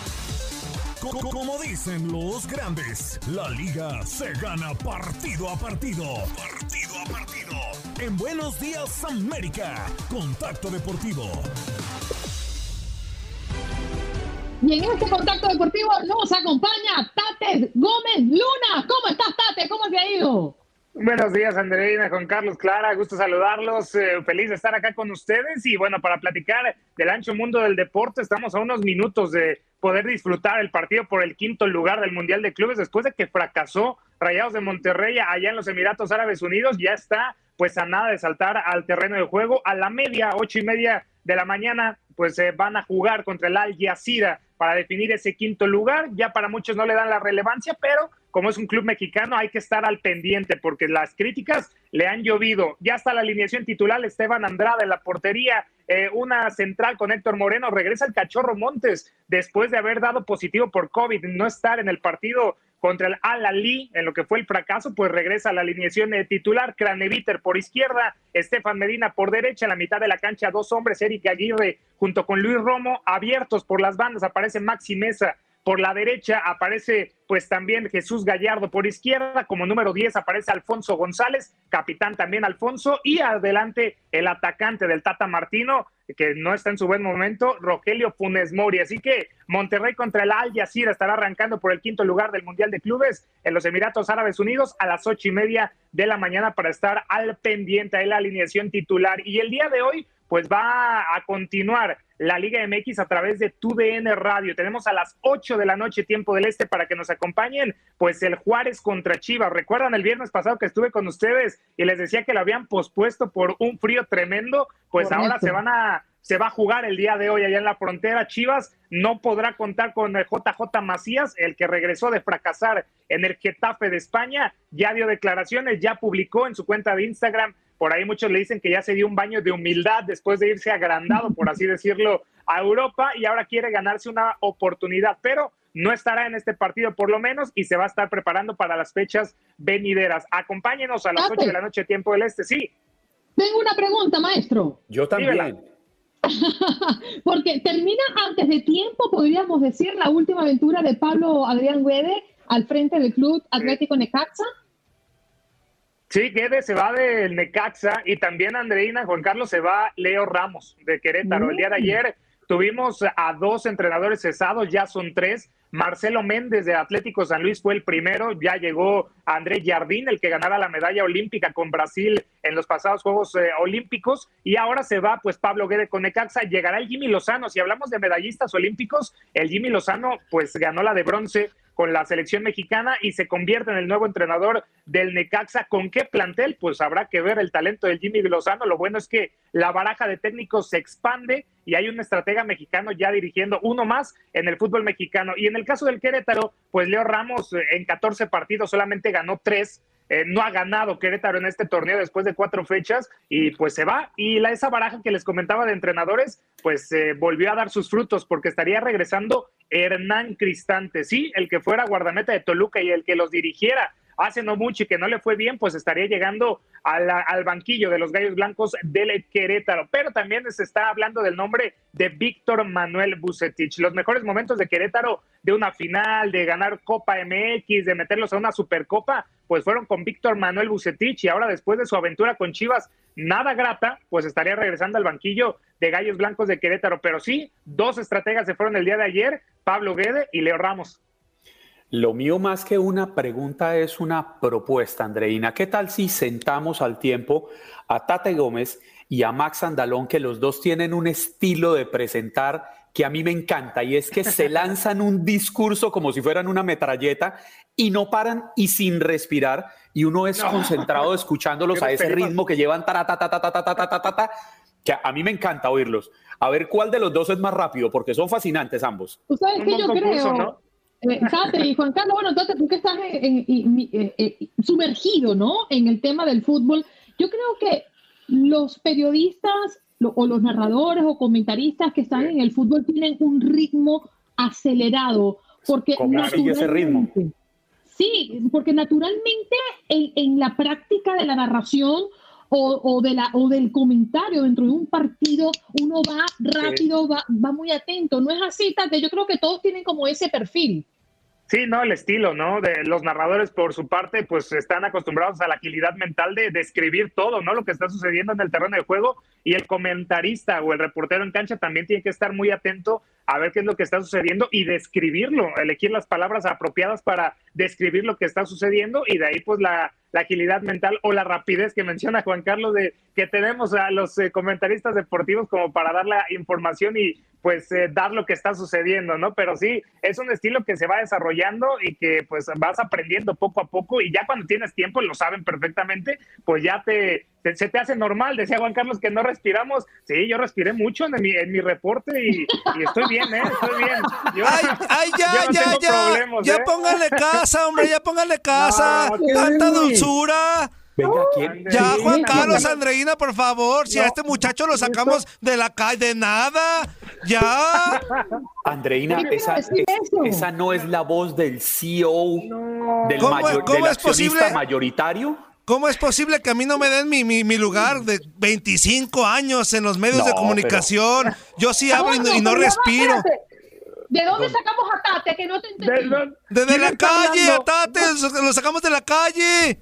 Dicen los grandes, la liga se gana partido a partido. Partido a partido. en Buenos Días América. Contacto Deportivo. Y en este contacto deportivo nos acompaña Tate Gómez Luna. ¿Cómo estás, Tate? ¿Cómo te ha ido? Buenos días, Andreina, Juan Carlos, Clara, gusto saludarlos, eh, feliz de estar acá con ustedes y bueno, para platicar del ancho mundo del deporte, estamos a unos minutos de poder disfrutar el partido por el quinto lugar del Mundial de Clubes después de que fracasó Rayados de Monterrey allá en los Emiratos Árabes Unidos, ya está pues a nada de saltar al terreno de juego, a la media, ocho y media de la mañana, pues se van a jugar contra el Al Jazeera para definir ese quinto lugar, ya para muchos no le dan la relevancia, pero como es un club mexicano, hay que estar al pendiente porque las críticas le han llovido. Ya está la alineación titular, Esteban Andrade en la portería, eh, una central con Héctor Moreno, regresa el Cachorro Montes después de haber dado positivo por COVID, no estar en el partido contra el Al-Ali, en lo que fue el fracaso, pues regresa a la alineación de titular, Craneviter por izquierda, Estefan Medina por derecha, en la mitad de la cancha, dos hombres, Eric Aguirre junto con Luis Romo, abiertos por las bandas, aparece Maxi Mesa por la derecha aparece pues también Jesús Gallardo por izquierda, como número 10 aparece Alfonso González, capitán también Alfonso, y adelante el atacante del Tata Martino, que no está en su buen momento, Rogelio Funes Mori. Así que Monterrey contra el Al Jazeera estará arrancando por el quinto lugar del Mundial de Clubes en los Emiratos Árabes Unidos a las ocho y media de la mañana para estar al pendiente de la alineación titular. Y el día de hoy, pues va a continuar la Liga MX a través de TUDN Radio. Tenemos a las 8 de la noche tiempo del este para que nos acompañen, pues el Juárez contra Chivas. ¿Recuerdan el viernes pasado que estuve con ustedes y les decía que lo habían pospuesto por un frío tremendo? Pues ahora se van a se va a jugar el día de hoy allá en la frontera. Chivas no podrá contar con el JJ Macías, el que regresó de fracasar en el Getafe de España. Ya dio declaraciones, ya publicó en su cuenta de Instagram por ahí muchos le dicen que ya se dio un baño de humildad después de irse agrandado, por así decirlo, a Europa y ahora quiere ganarse una oportunidad, pero no estará en este partido por lo menos y se va a estar preparando para las fechas venideras. Acompáñenos a las 8 de la noche, tiempo del este, sí. Tengo una pregunta, maestro. Yo también. <laughs> Porque termina antes de tiempo, podríamos decir, la última aventura de Pablo Adrián Guede al frente del Club Atlético Necaxa. Sí, Guedes se va del Necaxa y también Andreina, Juan Carlos se va Leo Ramos de Querétaro. El día de ayer tuvimos a dos entrenadores cesados, ya son tres. Marcelo Méndez de Atlético San Luis fue el primero, ya llegó André Jardín, el que ganara la medalla olímpica con Brasil en los pasados Juegos eh, Olímpicos, y ahora se va pues Pablo Guedes con Necaxa, llegará el Jimmy Lozano, si hablamos de medallistas olímpicos, el Jimmy Lozano pues ganó la de bronce con la selección mexicana y se convierte en el nuevo entrenador del Necaxa. ¿Con qué plantel? Pues habrá que ver el talento del Jimmy Lozano. Lo bueno es que la baraja de técnicos se expande y hay un estratega mexicano ya dirigiendo uno más en el fútbol mexicano. Y en el caso del Querétaro, pues Leo Ramos eh, en 14 partidos solamente ganó tres eh, no ha ganado Querétaro en este torneo después de cuatro fechas y pues se va. Y la, esa baraja que les comentaba de entrenadores, pues eh, volvió a dar sus frutos porque estaría regresando Hernán Cristante, sí, el que fuera guardameta de Toluca y el que los dirigiera hace no mucho y que no le fue bien, pues estaría llegando al banquillo de los Gallos Blancos del Querétaro. Pero también se está hablando del nombre de Víctor Manuel Bucetich. Los mejores momentos de Querétaro, de una final, de ganar Copa MX, de meterlos a una Supercopa, pues fueron con Víctor Manuel Bucetich y ahora después de su aventura con Chivas, nada grata, pues estaría regresando al banquillo de Gallos Blancos de Querétaro. Pero sí, dos estrategas se fueron el día de ayer, Pablo Guede y Leo Ramos. Lo mío más que una pregunta es una propuesta, Andreina. ¿Qué tal si sentamos al tiempo a Tate Gómez y a Max Andalón, que los dos tienen un estilo de presentar que a mí me encanta y es que se lanzan un discurso como si fueran una metralleta y no paran y sin respirar y uno es concentrado escuchándolos a ese ritmo que llevan ta ta ta ta ta ta ta ta ta que a mí me encanta oírlos. A ver cuál de los dos es más rápido porque son fascinantes ambos. Tú sabes que yo creo eh, y Juan Carlos, bueno, entonces tú que estás eh, eh, sumergido, ¿no? En el tema del fútbol, yo creo que los periodistas o los narradores o comentaristas que están en el fútbol tienen un ritmo acelerado, porque ¿Cómo sigue ese ritmo? Sí, porque naturalmente en, la práctica de la narración o, de la, o del comentario dentro de un partido, uno va rápido, va, va muy atento. No es así, Tate. Yo creo que todos tienen como ese perfil. Sí, no, el estilo, ¿no? De los narradores, por su parte, pues están acostumbrados a la agilidad mental de describir todo, ¿no? Lo que está sucediendo en el terreno de juego. Y el comentarista o el reportero en cancha también tiene que estar muy atento a ver qué es lo que está sucediendo y describirlo, elegir las palabras apropiadas para describir lo que está sucediendo y de ahí pues la, la agilidad mental o la rapidez que menciona Juan Carlos de que tenemos a los eh, comentaristas deportivos como para dar la información y pues eh, dar lo que está sucediendo, ¿no? Pero sí, es un estilo que se va desarrollando y que pues vas aprendiendo poco a poco y ya cuando tienes tiempo, lo saben perfectamente, pues ya te, se te hace normal. Decía Juan Carlos que no respiramos. Sí, yo respiré mucho en mi, en mi reporte y, y estoy bien, ¿eh? Estoy bien. Yo, ay, ay, ya, yo no ya, tengo ya. Ya ¿eh? póngale casa, hombre, ya póngale <laughs> casa. No, ¿qué Tanta dulzura. Venga, ¿quién? Ya. Juan Carlos. Andreina, por favor. Si a este muchacho lo sacamos de la calle, de nada. Ya. Andreina, ¿Qué quiere esa, es- esa no es la voz del CEO, del, ¿Cómo- mayor- cómo del es posible? mayoritario. ¿Cómo es posible que a mí no me den mi, mi, mi lugar de 25 años en los medios de No, comunicación? Yo sí hablo y no, y no respiro. espérate. ¿De dónde sacamos a Tate? Que no te entendí. Desde la está calle, hablando? Tate, lo sacamos de la calle.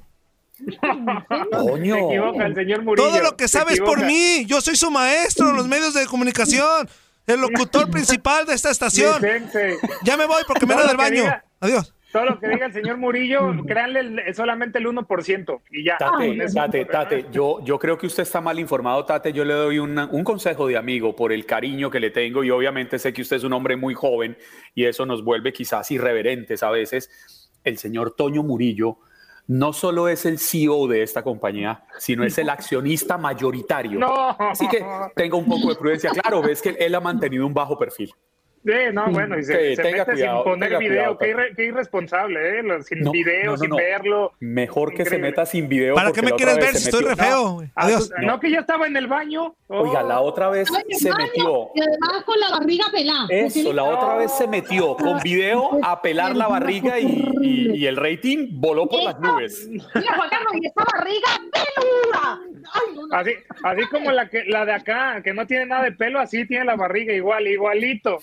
Coño. Se equivoca el señor Murillo. Todo lo que sabes por mí. Yo soy su maestro en los medios de comunicación. El locutor principal de esta estación. Vicente. Ya me voy porque me lo del baño. diga- Adiós. Todo lo que diga el señor Murillo, créanle el- solamente el 1% y ya. Tate. Tate, Tate, yo, yo creo que usted está mal informado, Tate. Yo le doy una- un consejo de amigo por el cariño que le tengo y obviamente sé que usted es un hombre muy joven y eso nos vuelve quizás irreverentes a veces. El señor Toño Murillo no solo es el CEO de esta compañía, sino es el accionista mayoritario. No. Así que tenga un poco de prudencia. Claro, ves que él ha mantenido un bajo perfil. Sí, no, bueno, y se, Sí, se tenga mete cuidado, sin poner tenga video, cuidado, qué, irre- qué irresponsable, ¿eh? Sin No, video, no, no, sin no. verlo. Mejor que se meta sin video. ¿Para porque qué me quieres ver si estoy re feo? Ah, Adiós. pues, no. que ya estaba en el baño. Oiga, la otra vez se baño metió. Y además con la barriga pelada. Eso, la otra vez se metió con video a pelar la barriga y, y- y el rating voló por las nubes. Mira, Juan Carlos, y esa barriga peluda. Ay. Así, así como la, que, la de acá, que no tiene nada de pelo, así tiene la barriga igual, igualito.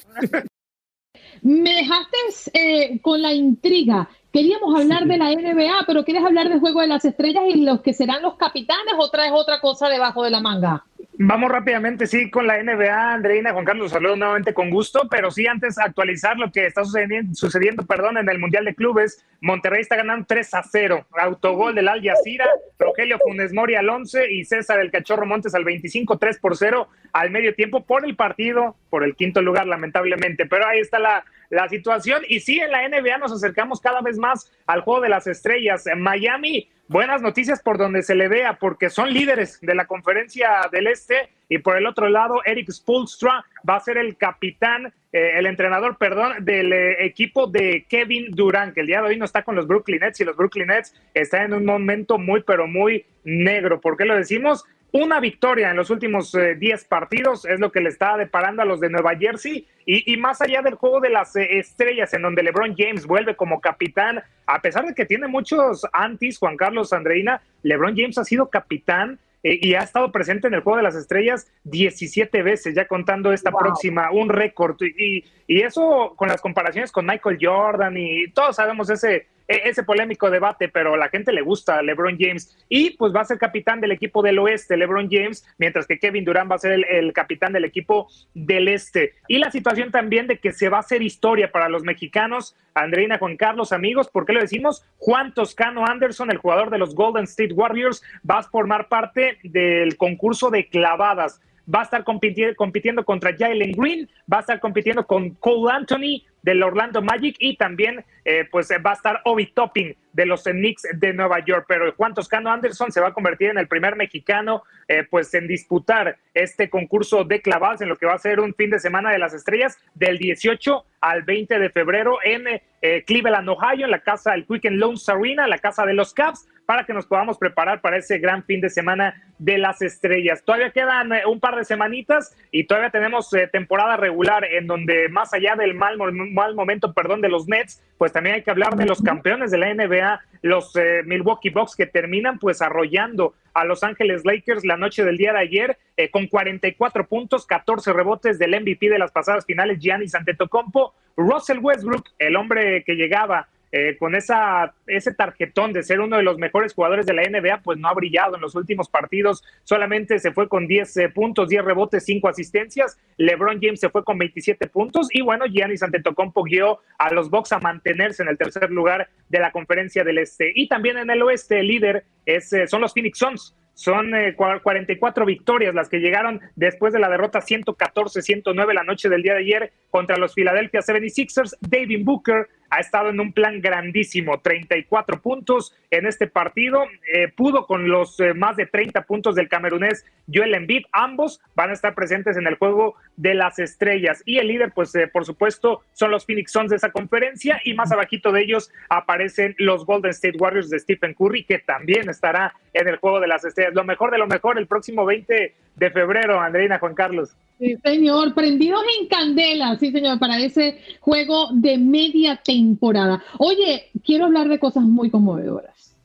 Me dejaste eh, con la intriga. Queríamos hablar de la NBA, pero ¿quieres hablar del juego de las estrellas y los que serán los capitanes o traes otra cosa debajo de la manga? Vamos rápidamente, sí, con la NBA, Andreina, Juan Carlos, saludo nuevamente con gusto, pero sí antes actualizar lo que está sucediendo, sucediendo perdón, en el Mundial de Clubes. Monterrey está ganando 3 a 0. Autogol del Al Jazeera, Rogelio Funes Mori al 11 y César el Cachorro Montes al 25, 3 por 0 al medio tiempo por el partido, por el quinto lugar, lamentablemente. Pero ahí está la, la situación. Y sí, en la NBA nos acercamos cada vez más al juego de las estrellas. En Miami buenas noticias por donde se le vea, porque son líderes de la conferencia del Este. Y por el otro lado, Eric Spolstra va a ser el capitán, eh, el entrenador, perdón, del eh, equipo de Kevin Durant, que el día de hoy no está con los Brooklyn Nets y los Brooklyn Nets están en un momento muy, pero muy negro. ¿Por qué lo decimos? Una victoria en los últimos eh, 10 partidos es lo que le está deparando a los de Nueva Jersey. Y, y más allá del juego de las eh, estrellas, en donde LeBron James vuelve como capitán, a pesar de que tiene muchos antis, Juan Carlos Andreina, LeBron James ha sido capitán eh, y ha estado presente en el juego de las estrellas 17 veces, ya contando esta próxima, un récord. Y, y eso con las comparaciones con Michael Jordan y todos sabemos ese, ese polémico debate, pero a la gente le gusta LeBron James y pues va a ser capitán del equipo del oeste, LeBron James, mientras que Kevin Durant va a ser el, el capitán del equipo del este. Y la situación también de que se va a hacer historia para los mexicanos, Andreina, Juan Carlos, amigos, ¿por qué lo decimos? Juan Toscano Anderson, el jugador de los Golden State Warriors, va a formar parte del concurso de clavadas va a estar compitiendo, compitiendo contra Jalen Green, va a estar compitiendo con Cole Anthony del Orlando Magic y también eh, pues va a estar Obi Topping de los Knicks de Nueva York. Pero Juan Toscano Anderson se va a convertir en el primer mexicano eh, pues en disputar este concurso de clavadas en lo que va a ser un fin de semana de las estrellas del 18 al 20 de febrero en eh, Cleveland, Ohio, en la casa del Quicken Loans Arena, la casa de los Caps, para que nos podamos preparar para ese gran fin de semana de las estrellas. Todavía quedan eh, un par de semanitas y todavía tenemos eh, temporada regular en donde más allá del mal mal momento, perdón, de los Nets, pues también hay que hablar de los campeones de la NBA, los eh, Milwaukee Bucks, que terminan pues arrollando a Los Ángeles Lakers la noche del día de ayer eh, con 44 puntos, 14 rebotes del MVP de las pasadas finales, Giannis Antetokounmpo, Russell Westbrook, el hombre que llegaba eh, con esa, ese tarjetón de ser uno de los mejores jugadores de la NBA, pues no ha brillado en los últimos partidos. Solamente se fue con 10 eh, puntos, 10 rebotes, 5 asistencias. LeBron James se fue con 27 puntos. Y bueno, Giannis Antetokounmpo guió a los Bucks a mantenerse en el tercer lugar de la conferencia del Este. Y también en el Oeste, el líder es, eh, son los Phoenix Suns son 44 eh, victorias las que llegaron después de la derrota 114-109 la noche del día de ayer contra los Philadelphia 76ers. David Booker ha estado en un plan grandísimo, 34 puntos en este partido, eh, pudo con los eh, más de 30 puntos del camerunés Joel Embiid, ambos van a estar presentes en el juego de las estrellas. Y el líder pues eh, por supuesto son los Phoenix Suns de esa conferencia y más abajito de ellos aparecen los Golden State Warriors de Stephen Curry que también estará en el juego de las estrellas, lo mejor de lo mejor el próximo 20 de febrero, Andreina Juan Carlos. Sí, señor, prendidos en candela, sí, señor, para ese juego de media temporada. Oye, quiero hablar de cosas muy conmovedoras.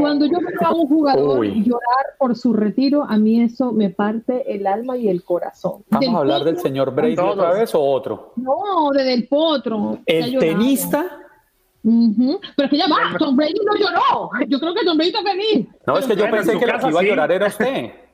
Cuando yo veo a un jugador llorar por su retiro, a mí eso me parte el alma y el corazón. ¿Vamos a hablar del señor Brady otra vez o otro? No, de Del Potro. ¿El tenista? Pero es que ya va, Tom Brady no lloró. Yo creo que Tom Brady está feliz. No, es que yo pensé que la que iba a llorar era usted. <laughs>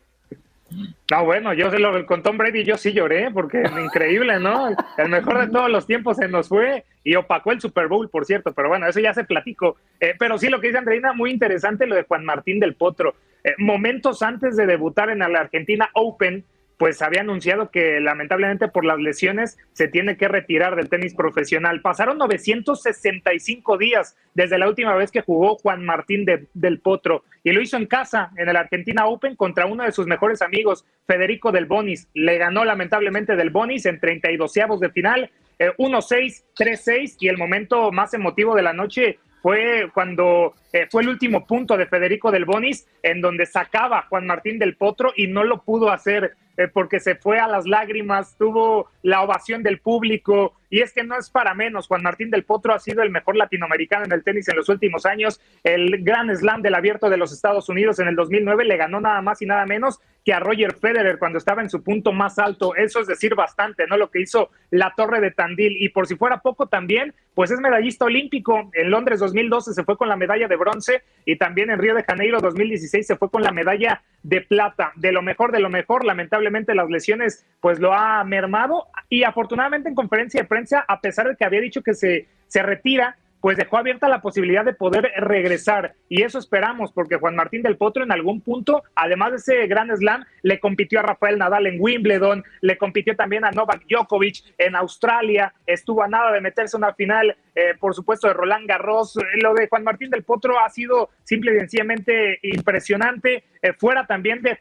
No, bueno, yo sé lo con Tom Brady yo sí lloré porque es <laughs> increíble, ¿no? El mejor de todos los tiempos se nos fue y opacó el Super Bowl, por cierto, pero bueno, eso ya se platicó. Eh, pero sí, lo que dice Andreina, muy interesante lo de Juan Martín del Potro. Eh, momentos antes de debutar en la Argentina Open, pues había anunciado que lamentablemente por las lesiones se tiene que retirar del tenis profesional. Pasaron 965 días desde la última vez que jugó Juan Martín del Potro y lo hizo en casa en el Argentina Open contra uno de sus mejores amigos, Federico del Bonis. Le ganó lamentablemente del Bonis en 32 de final, 1-6, eh, 3-6 y el momento más emotivo de la noche fue cuando eh, fue el último punto de Federico del Bonis, en donde sacaba Juan Martín del Potro y no lo pudo hacer eh, porque se fue a las lágrimas, tuvo la ovación del público, y es que no es para menos. Juan Martín del Potro ha sido el mejor latinoamericano en el tenis en los últimos años. El gran slam del abierto de los Estados Unidos en el 2009 le ganó nada más y nada menos que a Roger Federer cuando estaba en su punto más alto. Eso es decir bastante, ¿no? Lo que hizo la Torre de Tandil. Y por si fuera poco también, pues es medallista olímpico. En Londres 2012 se fue con la medalla de bronce y también en Río de Janeiro 2016 se fue con la medalla de plata. De lo mejor, de lo mejor, lamentablemente las lesiones pues lo ha mermado y afortunadamente en conferencia de prensa, a pesar de que había dicho que se, se retira, pues dejó abierta la posibilidad de poder regresar. Y eso esperamos, porque Juan Martín del Potro en algún punto, además de ese gran slam, le compitió a Rafael Nadal en Wimbledon, le compitió también a Novak Djokovic en Australia, estuvo a nada de meterse en una final, eh, por supuesto, de Roland Garros. Lo de Juan Martín del Potro ha sido simple y sencillamente impresionante. Eh, fuera también de,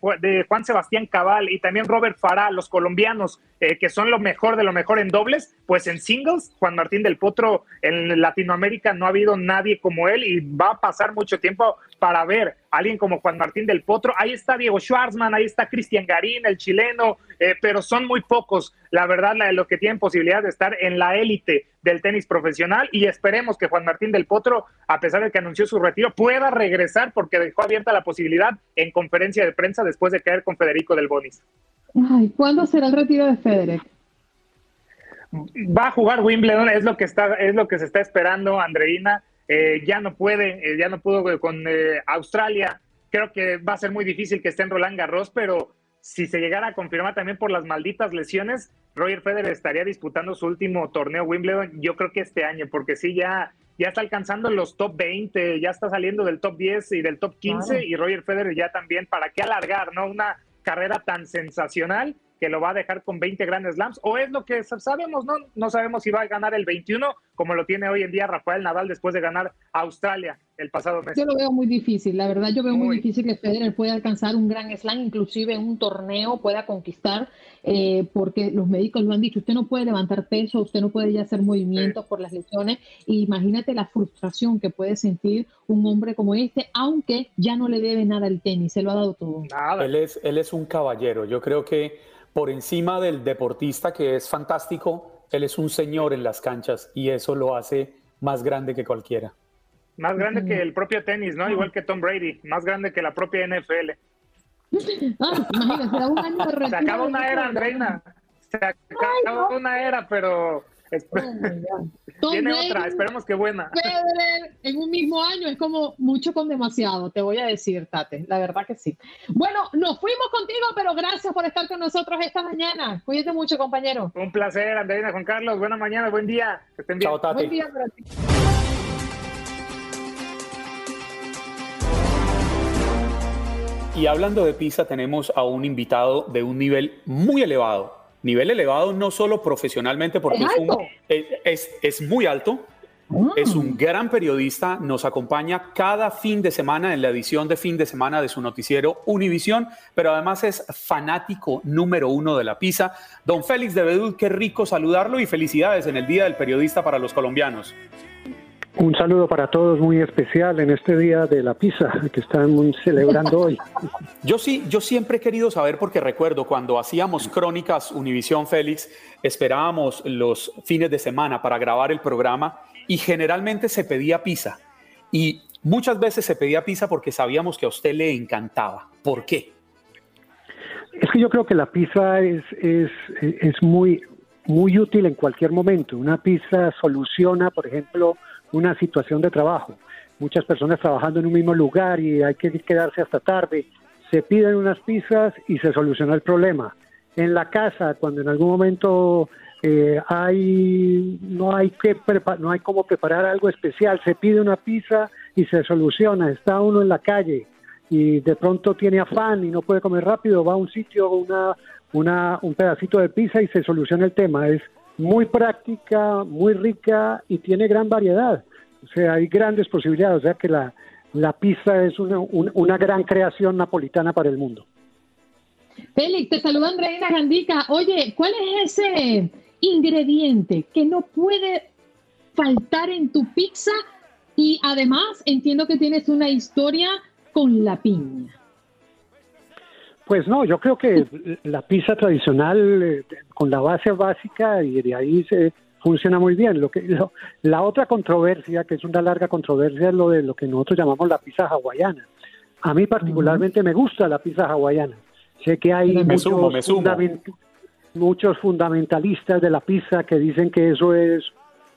Juan Sebastián Cabal y también Robert Farah, los colombianos, eh, que son lo mejor de lo mejor en dobles, pues en singles, Juan Martín del Potro en Latinoamérica no ha habido nadie como él y va a pasar mucho tiempo para ver alguien como Juan Martín del Potro. Ahí está Diego Schwarzman, ahí está Cristian Garín, el chileno, eh, pero son muy pocos, la verdad, la de los que tienen posibilidad de estar en la élite del tenis profesional y esperemos que Juan Martín del Potro, a pesar de que anunció su retiro, pueda regresar porque dejó abierta la posibilidad en conferencia de prensa después de caer con Federico del Bonis. Ay, ¿cuándo será el retiro de Federer? Va a jugar Wimbledon, es lo que está, es lo que se está esperando, Andreina. Eh, ya no puede, eh, ya no pudo con eh, Australia. Creo que va a ser muy difícil que esté en Roland Garros, pero si se llegara a confirmar también por las malditas lesiones, Roger Federer estaría disputando su último torneo Wimbledon, yo creo que este año, porque sí, ya, ya está alcanzando los top 20, ya está saliendo del top 10 y del top 15, y Roger Federer ya también, ¿para qué alargar, no? Una carrera tan sensacional que lo va a dejar con 20 grandes slams, o es lo que sabemos, ¿no? No sabemos si va a ganar el 21, como lo tiene hoy en día Rafael Nadal después de ganar Australia el pasado mes. Yo lo veo muy difícil, la verdad yo veo muy, difícil que Federer pueda alcanzar un gran slam, inclusive un torneo pueda conquistar, eh, porque los médicos lo han dicho, usted no puede levantar peso, usted no puede ya hacer movimientos por las lesiones, imagínate la frustración que puede sentir un hombre como este, aunque ya no le debe nada al tenis, se lo ha dado todo. Él es, él es un caballero, yo creo que por encima del deportista que es fantástico, él es un señor en las canchas y eso lo hace más grande que cualquiera. Más grande que el propio tenis, ¿no? Igual que Tom Brady, más grande que la propia NFL. Ah, imagínate, da un año de Se acaba una era. Andreina. Se acaba una era, pero <laughs> viene Brady, otra. Esperemos que buena. Federer en un mismo año es como mucho con demasiado, te voy a decir, Tate, la verdad que sí. Bueno, nos fuimos contigo, pero gracias por estar con nosotros esta mañana. Cuídate mucho, compañero. Un placer, Andreina, Juan Carlos. Buena mañana, buen día. Que estén bien. Buen día para ti. Y hablando de pizza, tenemos a un invitado de un nivel muy elevado. Nivel elevado no solo profesionalmente, porque ¿Es es, un- es, es- muy alto, es un gran periodista, nos acompaña cada fin de semana en la edición de fin de semana de su noticiero Univisión, pero además es fanático número uno de la pizza. Don Félix de Bedul, qué rico saludarlo y felicidades en el Día del Periodista para los colombianos. Un saludo para todos muy especial en este día de la pizza que están celebrando hoy. <laughs> Yo sí, yo siempre he querido saber porque recuerdo cuando hacíamos crónicas Univisión Félix, esperábamos los fines de semana para grabar el programa y generalmente se pedía pizza. Y muchas veces se pedía pizza porque sabíamos que a usted le encantaba. ¿Por qué? Es que yo creo que la pizza es, es, es muy, muy útil en cualquier momento. Una pizza soluciona, por ejemplo, una situación de trabajo. Muchas personas trabajando en un mismo lugar y hay que quedarse hasta tarde. Se piden unas pizzas y se soluciona el problema. En la casa, cuando en algún momento eh, hay no hay que no hay cómo preparar algo especial, se pide una pizza y se soluciona. Está uno en la calle y de pronto tiene afán y no puede comer rápido, va a un sitio, una, una, un pedacito de pizza y se soluciona el tema. Es muy práctica, muy rica y tiene gran variedad. O sea, hay grandes posibilidades. O sea que la, la pizza es una, un- una gran creación napolitana para el mundo. Félix, te saluda Andreina Gandica. Oye, ¿cuál es ese ingrediente que no puede faltar en tu pizza? Y además entiendo que tienes una historia con la piña. Pues no, yo creo que la pizza tradicional eh, con la base básica y de ahí se funciona muy bien. Lo que lo- la otra controversia, que es una larga controversia, es lo de lo que nosotros llamamos la pizza hawaiana. A mí particularmente me gusta la pizza hawaiana. Sé que hay Me muchos, sumo, me sumo. fundament- muchos fundamentalistas de la pizza que dicen que eso es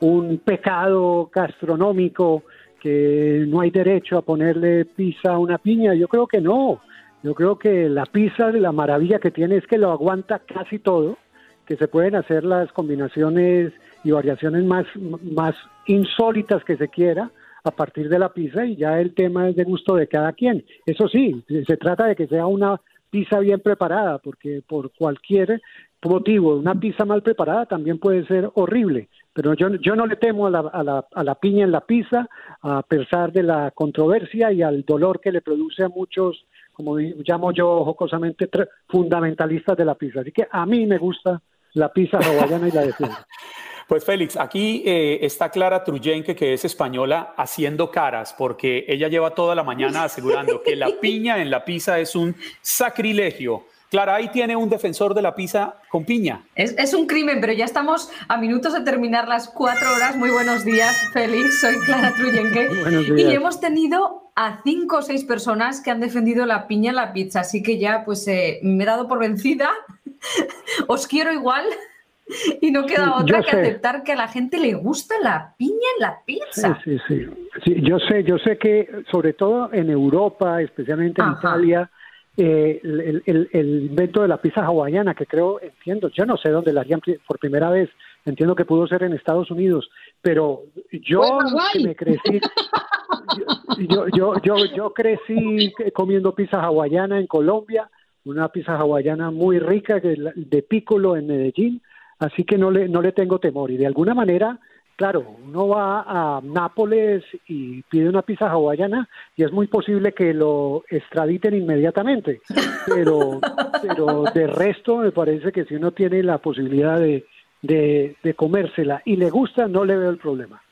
un pecado gastronómico, que no hay derecho a ponerle pizza a una piña. Yo creo que no. Yo creo que la pizza, la maravilla que tiene es que lo aguanta casi todo, que se pueden hacer las combinaciones y variaciones más, más insólitas que se quiera a partir de la pizza y ya el tema es de gusto de cada quien. Eso sí, se trata de que sea una pizza bien preparada, porque por cualquier motivo una pizza mal preparada también puede ser horrible. Pero yo, yo no le temo a la, a, la, a la piña en la pizza, a pesar de la controversia y al dolor que le produce a muchos, como llamo yo jocosamente, fundamentalistas de la pizza. Así que a mí me gusta la pizza hawaiana y la defiendo. <laughs> Pues Félix, aquí eh, está Clara Truyenque, que es española, haciendo caras, porque ella lleva toda la mañana asegurando que la <laughs> piña en la pizza es un sacrilegio. Clara, ahí tiene un defensor de la pizza con piña. Es, es un crimen, pero ya estamos a minutos de terminar las cuatro horas. Muy buenos días, Félix. Soy Clara Truyenque. Buenos Y hemos tenido a cinco o seis personas que han defendido la piña en la pizza. Así que ya pues eh, me he dado por vencida. <laughs> Os quiero igual. Y no queda Sí, otra que sé. aceptar que a la gente le gusta la piña en la pizza. sí, sí. Sí, yo sé, yo sé que sobre todo en Europa, especialmente en Ajá. Italia, eh, el, el- el invento de la pizza hawaiana, que creo, entiendo, yo no sé dónde la harían por primera vez, entiendo que pudo ser en Estados Unidos, pero yo que me crecí, yo, yo, yo, yo crecí comiendo pizza hawaiana en Colombia, una pizza hawaiana muy rica la- de Piccolo en Medellín, así que no le, no le tengo temor. Y de alguna manera, claro, uno va a Nápoles y pide una pizza hawaiana y es muy posible que lo extraditen inmediatamente, pero, pero de resto me parece que si uno tiene la posibilidad de, de, de comérsela y le gusta, no le veo el problema.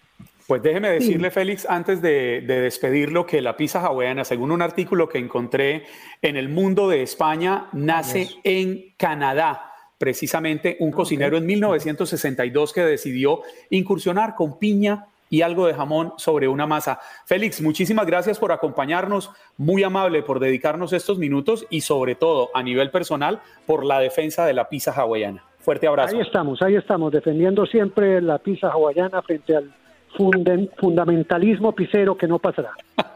Pues déjeme decirle, Félix, antes de, de despedirlo, que la pizza hawaiana, según un artículo que encontré en el mundo de España, nace en Canadá. precisamente un cocinero en 1962 que decidió incursionar con piña y algo de jamón sobre una masa. Félix, muchísimas gracias por acompañarnos, muy amable por dedicarnos estos minutos y sobre todo a nivel personal por la defensa de la pizza hawaiana. Fuerte abrazo. Ahí estamos, ahí estamos, defendiendo siempre la pizza hawaiana frente al fundamentalismo pisero que no pasará. <laughs>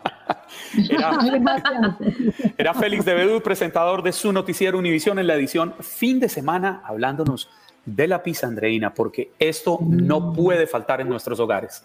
Era, era Félix de Bedú, presentador de su noticiero Univisión en la edición fin de semana, hablándonos de la pizza andreína, porque esto no puede faltar en nuestros hogares.